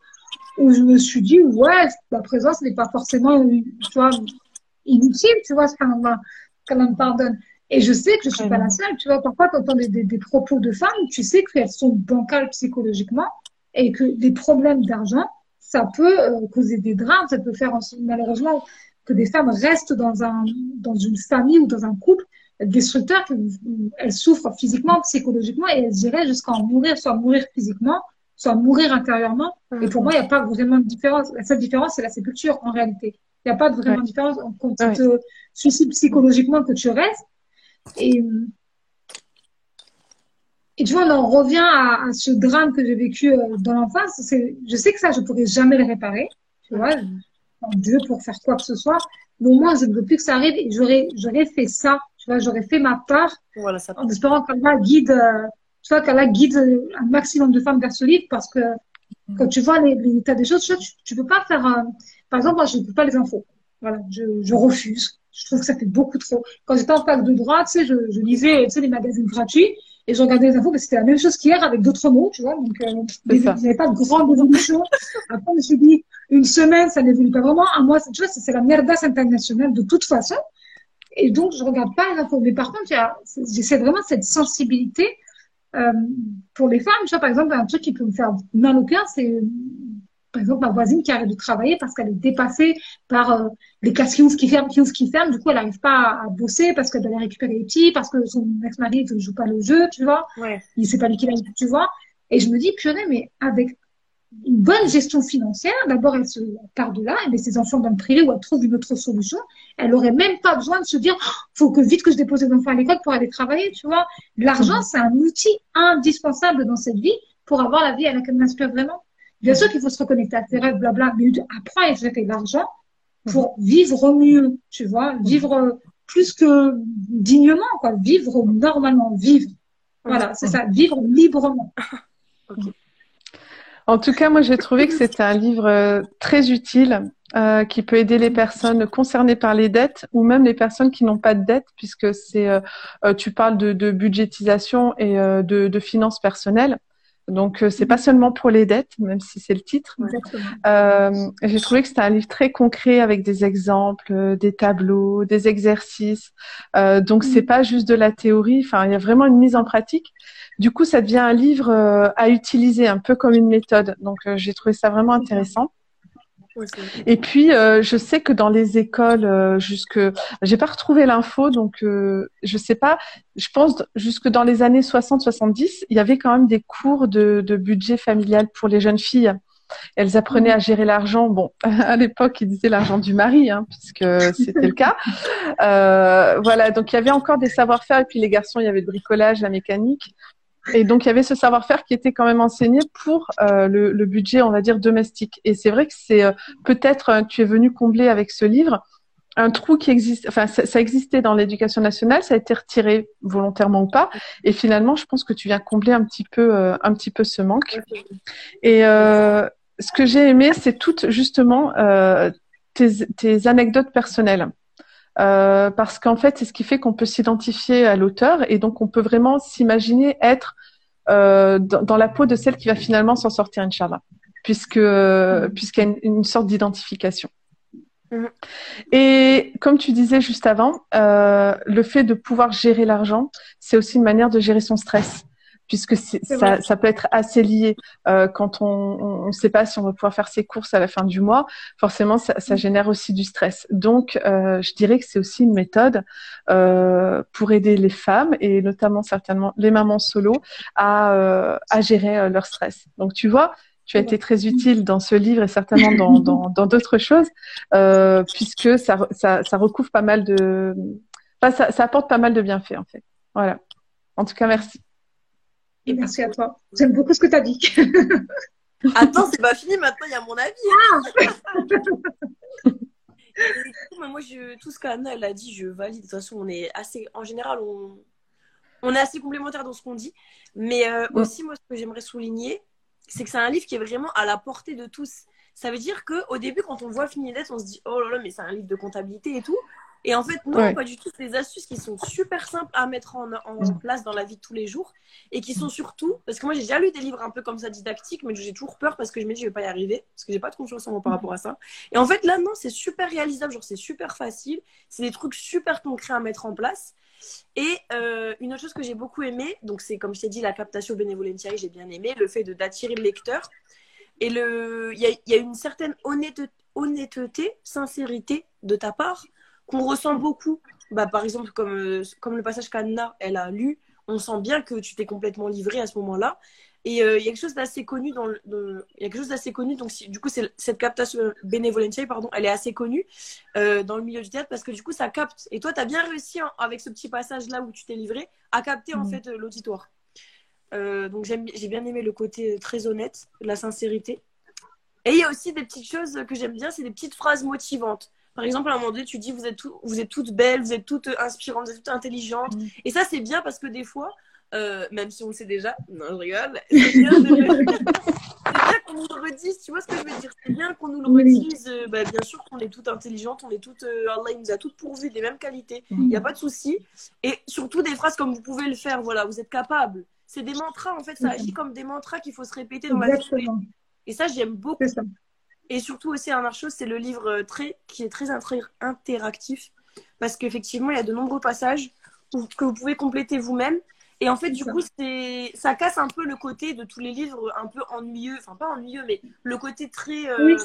où je me suis dit, ouais, ma présence n'est pas forcément, tu vois, inutile, tu vois, quand on me pardonne. Et je sais que je suis pas la seule, tu vois. Parfois, tu entends des, des, propos de femmes, tu sais qu'elles sont bancales psychologiquement et que des problèmes d'argent, ça peut euh, causer des drames, ça peut faire malheureusement que des femmes restent dans un, dans une famille ou dans un couple destructeur, qu'elles souffrent physiquement, psychologiquement et elles iraient jusqu'à en mourir, soit mourir physiquement, soit mourir intérieurement. Et pour moi, il n'y a pas vraiment de différence. La seule différence, c'est la sépulture en réalité. Il n'y a pas de vraiment de différence quand tu te suicides psychologiquement que tu restes. Et, et tu vois, on en revient à, ce drame que j'ai vécu euh, dans l'enfance. Je sais que ça, je ne pourrais jamais le réparer. Tu vois, Dieu pour faire quoi que ce soit. Mais au moins, je ne veux plus que ça arrive et j'aurais, j'aurais fait ça j'aurais fait ma part voilà, ça en espérant qu'Allah guide, euh, tu vois, qu'Allah guide un maximum de femmes vers ce livre parce que mm. quand tu vois l'état des choses, tu, tu peux pas faire, euh, par exemple, moi, je ne peux pas les infos. Voilà, je, je refuse. Je trouve que ça fait beaucoup trop. Quand j'étais en fac de droit, tu sais, je, je lisais, tu sais, les magazines gratuits et je regardais les infos, mais c'était la même chose qu'hier avec d'autres mots, tu vois. Donc, euh, il n'y avait pas de grande évolution. Après, je me suis dit, une semaine, ça n'évolue pas vraiment. Un mois, tu vois, c'est la merdasse internationale de toute façon. Et donc, je regarde pas les infos. Mais par contre, j'essaie vraiment cette sensibilité euh, pour les femmes. Tu vois, par exemple, un truc qui peut me faire mal au cœur, c'est par exemple ma voisine qui arrête de travailler parce qu'elle est dépassée par euh, les casse qui ferment, qui ferment. Du coup, elle n'arrive pas à, bosser parce qu'elle doit aller récupérer les petits, parce que son ex-mari ne joue pas le jeu, tu vois. Ouais. Il sait pas lui qui tu vois. Et je me dis, purée, mais avec une bonne gestion financière. D'abord, elle se part de là, elle met ses enfants dans le privé ou elle trouve une autre solution. Elle aurait même pas besoin de se dire, oh, faut que vite que je dépose les enfants à l'école pour aller travailler, tu vois. L'argent, c'est un outil indispensable dans cette vie pour avoir la vie à laquelle on aspire vraiment. Bien sûr qu'il faut se reconnecter à ses rêves, blabla, mais apprends à gérer l'argent pour vivre mieux, tu vois, vivre plus que dignement, quoi, vivre normalement, vivre. Voilà, c'est ça, vivre librement. En tout cas, moi, j'ai trouvé que c'était un livre euh, très utile euh, qui peut aider les personnes concernées par les dettes ou même les personnes qui n'ont pas de dettes, puisque c'est, euh, tu parles de, de budgétisation et de, de, finances personnelles. Donc, c'est pas seulement pour les dettes, même si c'est le titre. j'ai trouvé que c'était un livre très concret avec des exemples, des tableaux, des exercices. donc, c'est mm. pas juste de la théorie. Enfin, il y a vraiment une mise en pratique. Du coup, ça devient un livre euh, à utiliser un peu comme une méthode. Donc, euh, j'ai trouvé ça vraiment intéressant. Et puis, euh, je sais que dans les écoles, jusque, j'ai pas retrouvé l'info, donc je sais pas. Je pense jusque dans les années 60-70, il y avait quand même des cours de, budget familial pour les jeunes filles. Elles apprenaient à gérer l'argent. Bon, à l'époque, ils disaient l'argent du mari, hein, puisque c'était le cas. voilà, donc il y avait encore des savoir-faire. Et puis les garçons, il y avait le bricolage, la mécanique. Et donc, il y avait ce savoir-faire qui était quand même enseigné pour euh, le, le, budget, on va dire, domestique. Et c'est vrai que c'est euh, peut-être, euh, tu es venu combler avec ce livre un trou qui existe, enfin ça, existait dans l'éducation nationale, ça a été retiré volontairement ou pas, et finalement je pense que tu viens combler un petit peu, euh, un petit peu ce manque. Et euh, ce que j'ai aimé, c'est toutes justement euh, tes, tes, anecdotes personnelles. Euh, parce qu'en fait, c'est ce qui fait qu'on peut s'identifier à l'auteur et donc on peut vraiment s'imaginer être euh, dans, dans, la peau de celle qui va finalement s'en sortir, Inch'Allah, puisque puisqu'il y a une sorte d'identification. Mhm. Et comme tu disais juste avant, euh, le fait de pouvoir gérer l'argent, c'est aussi une manière de gérer son stress, puisque ça, ça, peut être assez lié. Euh, quand on ne sait pas si on va pouvoir faire ses courses à la fin du mois, forcément, ça, ça mhm. génère aussi du stress. Donc, euh, je dirais que c'est aussi une méthode euh, pour aider les femmes et notamment certainement les mamans solo à, euh, à gérer leur stress. Donc, tu vois, tu as été très utile dans ce livre et certainement dans dans d'autres choses, euh, puisque ça, ça, ça recouvre pas mal de, enfin, ça, ça apporte pas mal de bienfaits en fait. Voilà. En tout cas, merci. Et merci à toi. J'aime beaucoup ce que tu as dit. Attends, c'est pas fini. Maintenant, il y a mon avis. Ah moi, je, tout ce qu'Anna elle a dit, je valide. De toute façon, on est assez, en général, on, on est assez complémentaires dans ce qu'on dit. Mais euh, aussi, moi, ce que j'aimerais souligner, c'est que c'est un livre qui est vraiment à la portée de tous. Ça veut dire qu'au début, quand on voit Fini d'être, on se dit oh là là, mais c'est un livre de comptabilité et tout. Et en fait, non, pas du tout. C'est des astuces qui sont super simples à mettre en, mm. place dans la vie de tous les jours et qui sont surtout, parce que moi j'ai déjà lu des livres un peu comme ça didactiques, mais j'ai toujours peur parce que je me dis je vais pas y arriver, parce que j'ai pas de confiance en moi par rapport à ça. Et en fait, là, non, c'est super réalisable, genre c'est super facile, c'est des trucs super concrets à mettre en place. Et euh, une autre chose que j'ai beaucoup aimé, donc c'est comme je t'ai dit, la captation benevolentiae, j'ai bien aimé, le fait d'attirer le lecteur. Et il y a, y a, une certaine honnêteté, honnêteté, sincérité de ta part qu'on ressent beaucoup. Bah, par exemple, comme, euh, comme le passage qu'Anna, elle a lu, on sent bien que tu t'es complètement livré à ce moment-là. Et euh, il y a quelque chose d'assez connu dans le, il y a quelque chose d'assez connu donc du coup c'est cette captation bénévolentiae pardon, elle est assez connue euh, dans le milieu du théâtre parce que du coup ça capte et toi tu as bien réussi avec ce petit passage là où tu t'es livré à capter en fait euh, l'auditoire. donc j'ai bien aimé le côté très honnête, la sincérité. Et il y a aussi des petites choses que j'aime bien, c'est des petites phrases motivantes. Par exemple, à un moment donné, tu dis vous êtes, vous êtes toutes belles, vous êtes toutes inspirantes, vous êtes toutes intelligentes. Mm. Et ça, c'est bien parce que des fois, euh, même si on le sait déjà. Non, je rigole. C'est bien, qu'on nous le redise, tu vois ce que je veux dire? C'est bien qu'on nous le redise. Euh, bah, bien sûr qu'on est toutes intelligentes, on est toutes. Euh, Allah, il nous a toutes pourvues des mêmes qualités. Il n'y a pas de souci. Et surtout des phrases comme vous pouvez le faire, voilà, vous êtes capable. C'est des mantras, en fait, ça agit comme des mantras qu'il faut se répéter dans la vie. Et ça, j'aime beaucoup. Et surtout aussi, un chose, c'est le livre très, qui est très interactif. Parce qu'effectivement, il y a de nombreux passages que vous pouvez compléter vous-même. Et en fait, du coup, c'est ça casse un peu le côté de tous les livres un peu ennuyeux, enfin pas ennuyeux, mais le côté très, euh,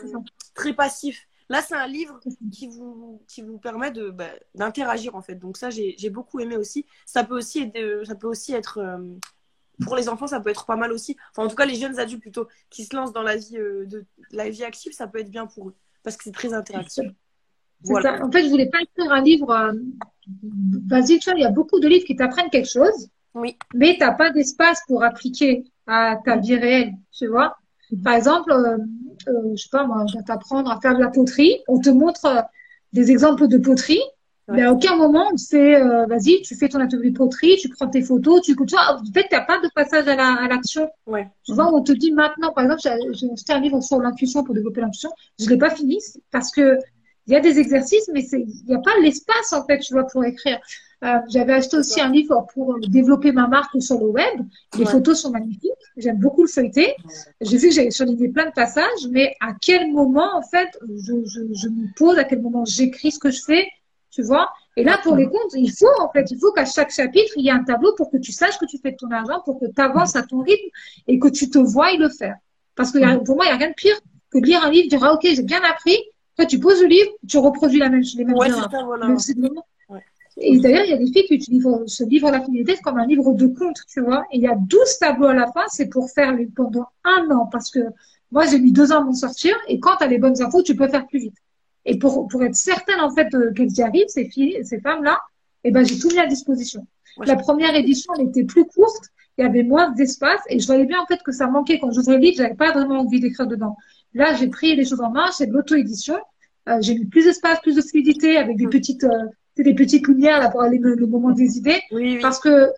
très passif. Là, c'est un livre qui vous, qui vous permet bah, d'interagir en fait. Donc ça, j'ai, beaucoup aimé aussi. Ça peut aussi être, ça peut aussi être euh, pour les enfants, ça peut être pas mal aussi. Enfin, en tout cas, les jeunes adultes plutôt qui se lancent dans la vie euh, de la vie active, ça peut être bien pour eux parce que c'est très interactif. Voilà. En fait, je voulais pas écrire un livre. Vas-y, tu vois, il y a beaucoup de livres qui t'apprennent quelque chose. Oui. Mais tu n'as pas d'espace pour appliquer à ta vie réelle, tu vois. Par exemple, euh, euh, je sais pas moi, je vais t'apprendre à faire de la poterie. On te montre euh, des exemples de poterie. Mais à aucun moment, c'est euh, vas-y, tu fais ton atelier de poterie, tu prends tes photos, tu, tu vois, en fait, tu n'as pas de passage à l'action. La, ouais. Tu vois, on te dit maintenant, par exemple, j'ai acheté un livre sur l'intuition pour développer l'intuition. Je l'ai pas fini parce que il y a des exercices, mais il n'y a pas l'espace, en fait, tu vois, pour écrire. Euh, j'avais acheté aussi un livre pour développer ma marque sur le web. Les photos sont magnifiques. J'aime beaucoup le feuilleter. J'ai vu que j'avais surligné plein de passages, mais à quel moment, en fait, je, je, je me pose, à quel moment j'écris ce que je fais, tu vois? Et là, pour les comptes, il faut, en fait, il faut qu'à chaque chapitre, il y ait un tableau pour que tu saches que tu fais de ton argent, pour que tu avances à ton rythme et que tu te vois le faire. Parce que pour moi, il n'y a rien de pire que de lire un livre, dire, ah, ok, j'ai bien appris. Toi, tu poses le livre, tu reproduis la même, les mêmes ouais, Ça, voilà. Et d'ailleurs, il y a des filles qui utilisent ce livre La finalité comme un livre de compte, tu vois. Et il y a 12 tableaux à la fin, c'est pour faire pendant un an. Parce que moi, j'ai mis deux ans à m'en sortir. Et quand tu as les bonnes infos, tu peux faire plus vite. Et pour, pour être certaine, en fait, euh, qu'elles y arrivent, ces filles, ces femmes-là, eh ben, j'ai tout mis à disposition. La première édition, elle était plus courte. Il y avait moins d'espace. Et je voyais bien, en fait, que ça manquait. Quand j'ouvrais le livre, j'avais pas vraiment envie d'écrire dedans. Là, j'ai pris les choses en main. C'est de l'auto-édition. Euh, j'ai mis plus d'espace, plus de fluidité avec des petites, euh, des petites lumières là pour aller le, le moment des idées. Oui, oui. Parce que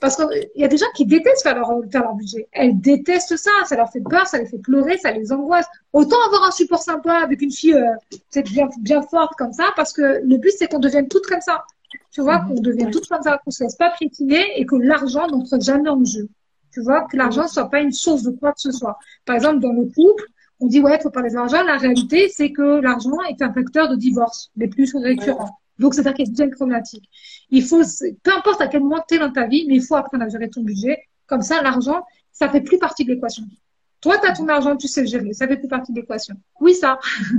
parce qu'il y a des gens qui détestent faire leur, faire leur budget. Elles détestent ça, ça leur fait peur, ça les fait pleurer, ça les angoisse. Autant avoir un support sympa avec une fille euh, bien, bien forte comme ça, parce que le but c'est qu'on devienne toutes comme ça. Tu vois, qu'on devienne toutes comme ça, qu'on se laisse pas piétiner et que l'argent n'entre jamais en jeu. Tu vois, que l'argent ne soit pas une source de quoi que ce soit. Par exemple, dans le couple, on dit ouais, il faut parler d'argent. La réalité, c'est que l'argent est un facteur de divorce les plus récurrents. Donc, y a une problématique. Il faut, peu importe à quel moment tu es dans ta vie, mais il faut apprendre à gérer ton budget. Comme ça, l'argent, ça fait plus partie de l'équation. Toi, tu as ton argent, tu sais le gérer. Ça fait plus partie de l'équation. Oui, ça.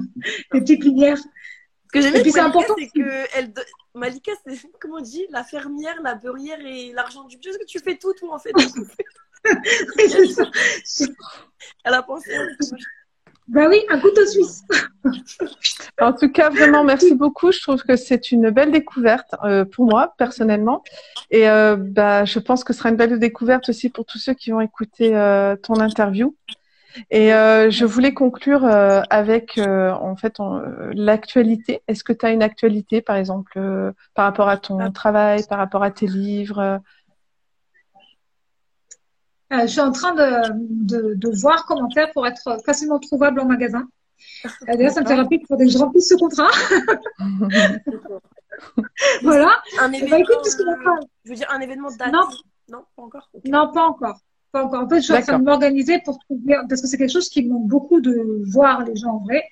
Les petites lumières. Ce que j'aime Et bien, puis, c'est c'est important. que elle, Malika, c'est comment on dit, la fermière, la beurrière et l'argent du budget. Est-ce que tu fais tout, toi, en fait? Oui, c'est ça. Elle a pensé. Bah oui, un couteau suisse. En tout cas, vraiment, merci beaucoup. Je trouve que c'est une belle découverte euh, pour moi, personnellement. Et euh, bah, je pense que ce sera une belle découverte aussi pour tous ceux qui vont écouter euh, ton interview. Et euh, je voulais conclure euh, avec, euh, en fait, l'actualité. Est-ce que tu as une actualité, par exemple, euh, par rapport à ton travail, par rapport à tes livres euh, je suis en train de, de, de voir comment faire pour être facilement trouvable en magasin. Euh, D'ailleurs, ça me fait rappeler qu'il faudrait que je remplisse ce contrat. voilà. Un Eh événement. écoute, euh, parle- Je veux dire, un événement daté. Non. Non, pas encore. Non, pas encore. Pas encore. En fait, je suis en train de m'organiser pour trouver, parce que c'est quelque chose qui me manque beaucoup de voir les gens en vrai.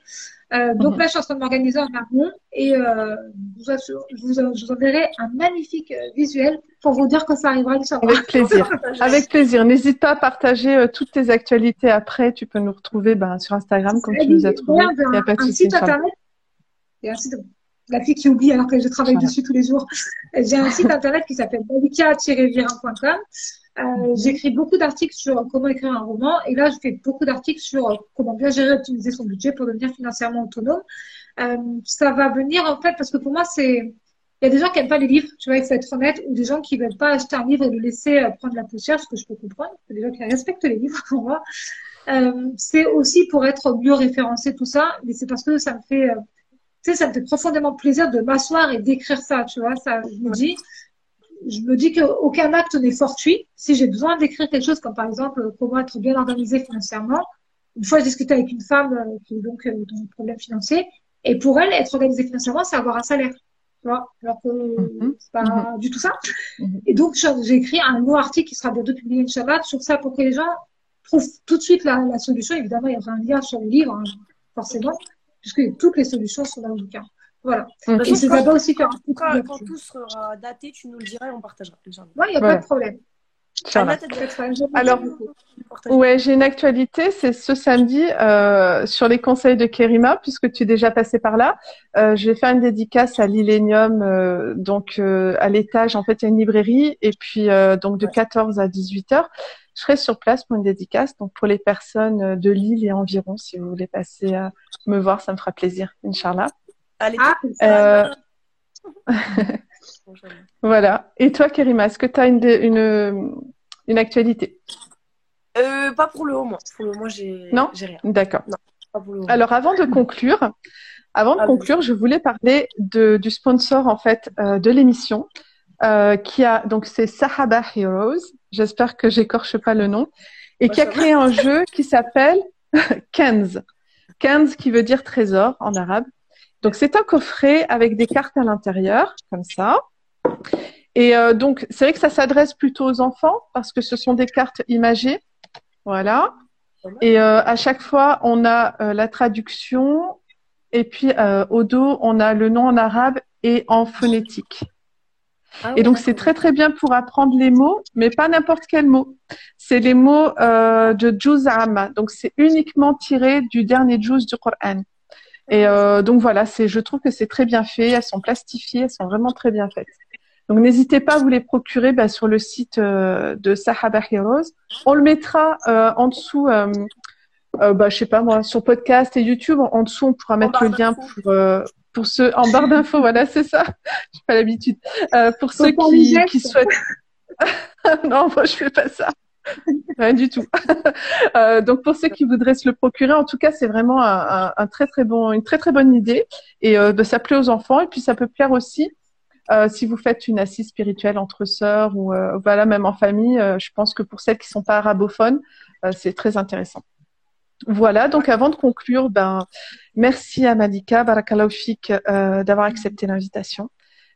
Euh, donc Mhm. là, je suis en train de m'organiser en amont et euh, je, vous assure, je, vous, je vous enverrai un magnifique euh, visuel pour vous dire quand ça arrivera. Avec plaisir. Avec plaisir. N'hésite pas à partager euh, toutes tes actualités après. Tu peux nous retrouver ben, sur Instagram comme tu nous as trouvé. Il n'y a pas de un, un souci. site Inch'Allah. internet. Il y a un site, la fille qui oublie alors que je travaille Voilà. dessus tous les jours. J'ai un site internet qui s'appelle malika-virin.com. Euh, J'écris beaucoup d'articles sur comment écrire un roman et là je fais beaucoup d'articles sur comment bien gérer et optimiser son budget pour devenir financièrement autonome. Euh, ça va venir en fait parce que pour moi c'est il y a des gens qui aiment pas les livres, tu vois, il faut être honnête, ou des gens qui veulent pas acheter un livre et le laisser euh, prendre la poussière, ce que je peux comprendre. Il y a des gens qui respectent les livres, pour moi. Euh, c'est aussi pour être mieux référencé tout ça, mais c'est parce que ça me fait, sais, ça me fait profondément plaisir de m'asseoir et d'écrire ça, tu vois. Ça, je me dis, je me dis qu'aucun acte n'est fortuit. Si j'ai besoin d'écrire quelque chose, comme par exemple comment être bien organisé financièrement, une fois j'ai discuté avec une femme euh, qui est donc euh, dans des problèmes financiers, et pour elle, être organisée financièrement, c'est avoir un salaire. Tu vois, alors que Mhm. c'est pas du tout ça. Mhm. Et donc, j'ai écrit un long article qui sera bientôt publié, Inch'Allah, sur ça pour que les gens trouvent tout de suite la, la solution. Évidemment, il y aura un lien sur le livre, hein, forcément, puisque toutes les solutions sont dans le bouquin. Voilà. Mhm. Et c'est aussi Quand, quand là-dessus. tout sera daté, tu nous le diras et on partagera. Ouais, il n'y a Voilà. pas de problème. Anna, Alors. Ouais, j'ai une actualité, c'est ce samedi euh, sur les conseils de Kerima, puisque tu es déjà passé par là. Euh, je vais faire une dédicace à l'Illénium, euh, donc euh, à l'étage. En fait, il y a une librairie, et puis euh, donc de Ouais. 14 à 18 heures, je serai sur place pour une dédicace. Donc pour les personnes euh, de Lille et environ, si vous voulez passer euh, me voir, ça me fera plaisir, Inch'Allah. Allez, Ah, Euh, Inch'Allah. voilà. Et toi, Kerima, est-ce que tu as une, dé- une, une actualité? Euh, pas pour le moment. Pour le moment, j'ai Non? j'ai rien. D'accord. Alors, avant de conclure, avant de Ah, oui. je voulais parler de, du sponsor en fait euh, de l'émission, euh, qui a donc c'est Sahaba Heroes. J'espère que j'écorche pas le nom, et qui a va. créé un jeu qui s'appelle Kenz. Kenz qui veut dire trésor en arabe. Donc c'est un coffret avec des cartes à l'intérieur, comme ça. Et euh, donc c'est vrai que ça s'adresse plutôt aux enfants parce que ce sont des cartes imagées. Voilà. Et euh, à chaque fois, on a euh, la traduction et puis au dos, on a le nom en arabe et en phonétique. Ah Et donc c'est très très bien pour apprendre les mots, mais pas n'importe quel mot. C'est les mots de Juz Amma. Donc c'est uniquement tiré du dernier Juz du Coran. Et donc voilà, c'est, je trouve que c'est très bien fait. Elles sont plastifiées, elles sont vraiment très bien faites. Donc n'hésitez pas à vous les procurer bah, sur le site euh, de Sahaba Heroes. On le mettra euh, en dessous, euh, euh, bah, je sais pas moi, sur podcast et YouTube. En, en dessous, on pourra mettre le lien pour euh, pour ceux en barre d'infos. voilà, c'est ça. J'ai pas l'habitude. Euh, pour ceux qui, qui souhaitent. non, moi je fais pas ça. Rien du tout. euh, donc pour ceux qui voudraient se le procurer, en tout cas, c'est vraiment un, un, très très bon, une très très bonne idée. Et euh, bah, ça plaît aux enfants et puis ça peut plaire aussi euh, si vous faites une assise spirituelle entre sœurs ou euh, voilà même en famille. Euh, je pense que pour celles qui sont pas arabophones, c'est très intéressant. Voilà, donc avant de conclure, ben, merci à Malika Barakalaoufik d'avoir accepté l'invitation.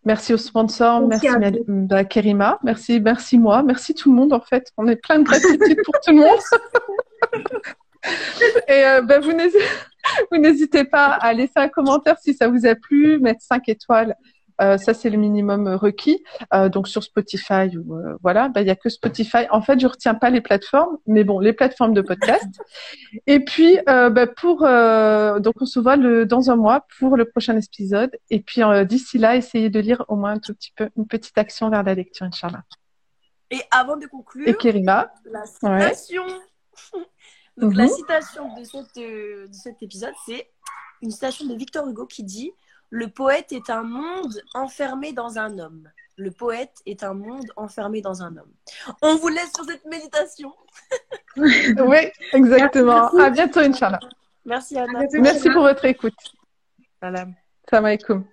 Merci aux sponsors, merci, merci à bah, Kerima, merci, merci moi, merci tout le monde en fait. On est plein de gratitude pour tout le monde. Et euh, ben, vous n'hésitez pas à laisser un commentaire si ça vous a plu, mettre 5 étoiles euh, ça, c'est le minimum requis. Euh, donc sur Spotify, ou euh, voilà, bah, il y a que Spotify. En fait, je retiens pas les plateformes, mais bon, les plateformes de podcast. Et puis, bah, pour donc on se voit le, dans un mois pour le prochain épisode. Et puis d'ici là, essayez de lire au moins un tout petit peu une petite action vers la lecture, Inch'Allah. Et avant de conclure, et la citation. Donc la mhm. citation de, cette, de cet épisode, c'est une citation de Victor Hugo qui dit le poète est un monde enfermé dans un homme. Le poète est un monde enfermé dans un homme. On vous laisse sur cette méditation. oui, exactement. À bientôt, Inch'Allah. Merci, Anna. Merci pour votre écoute. Salam. Salam alaikum.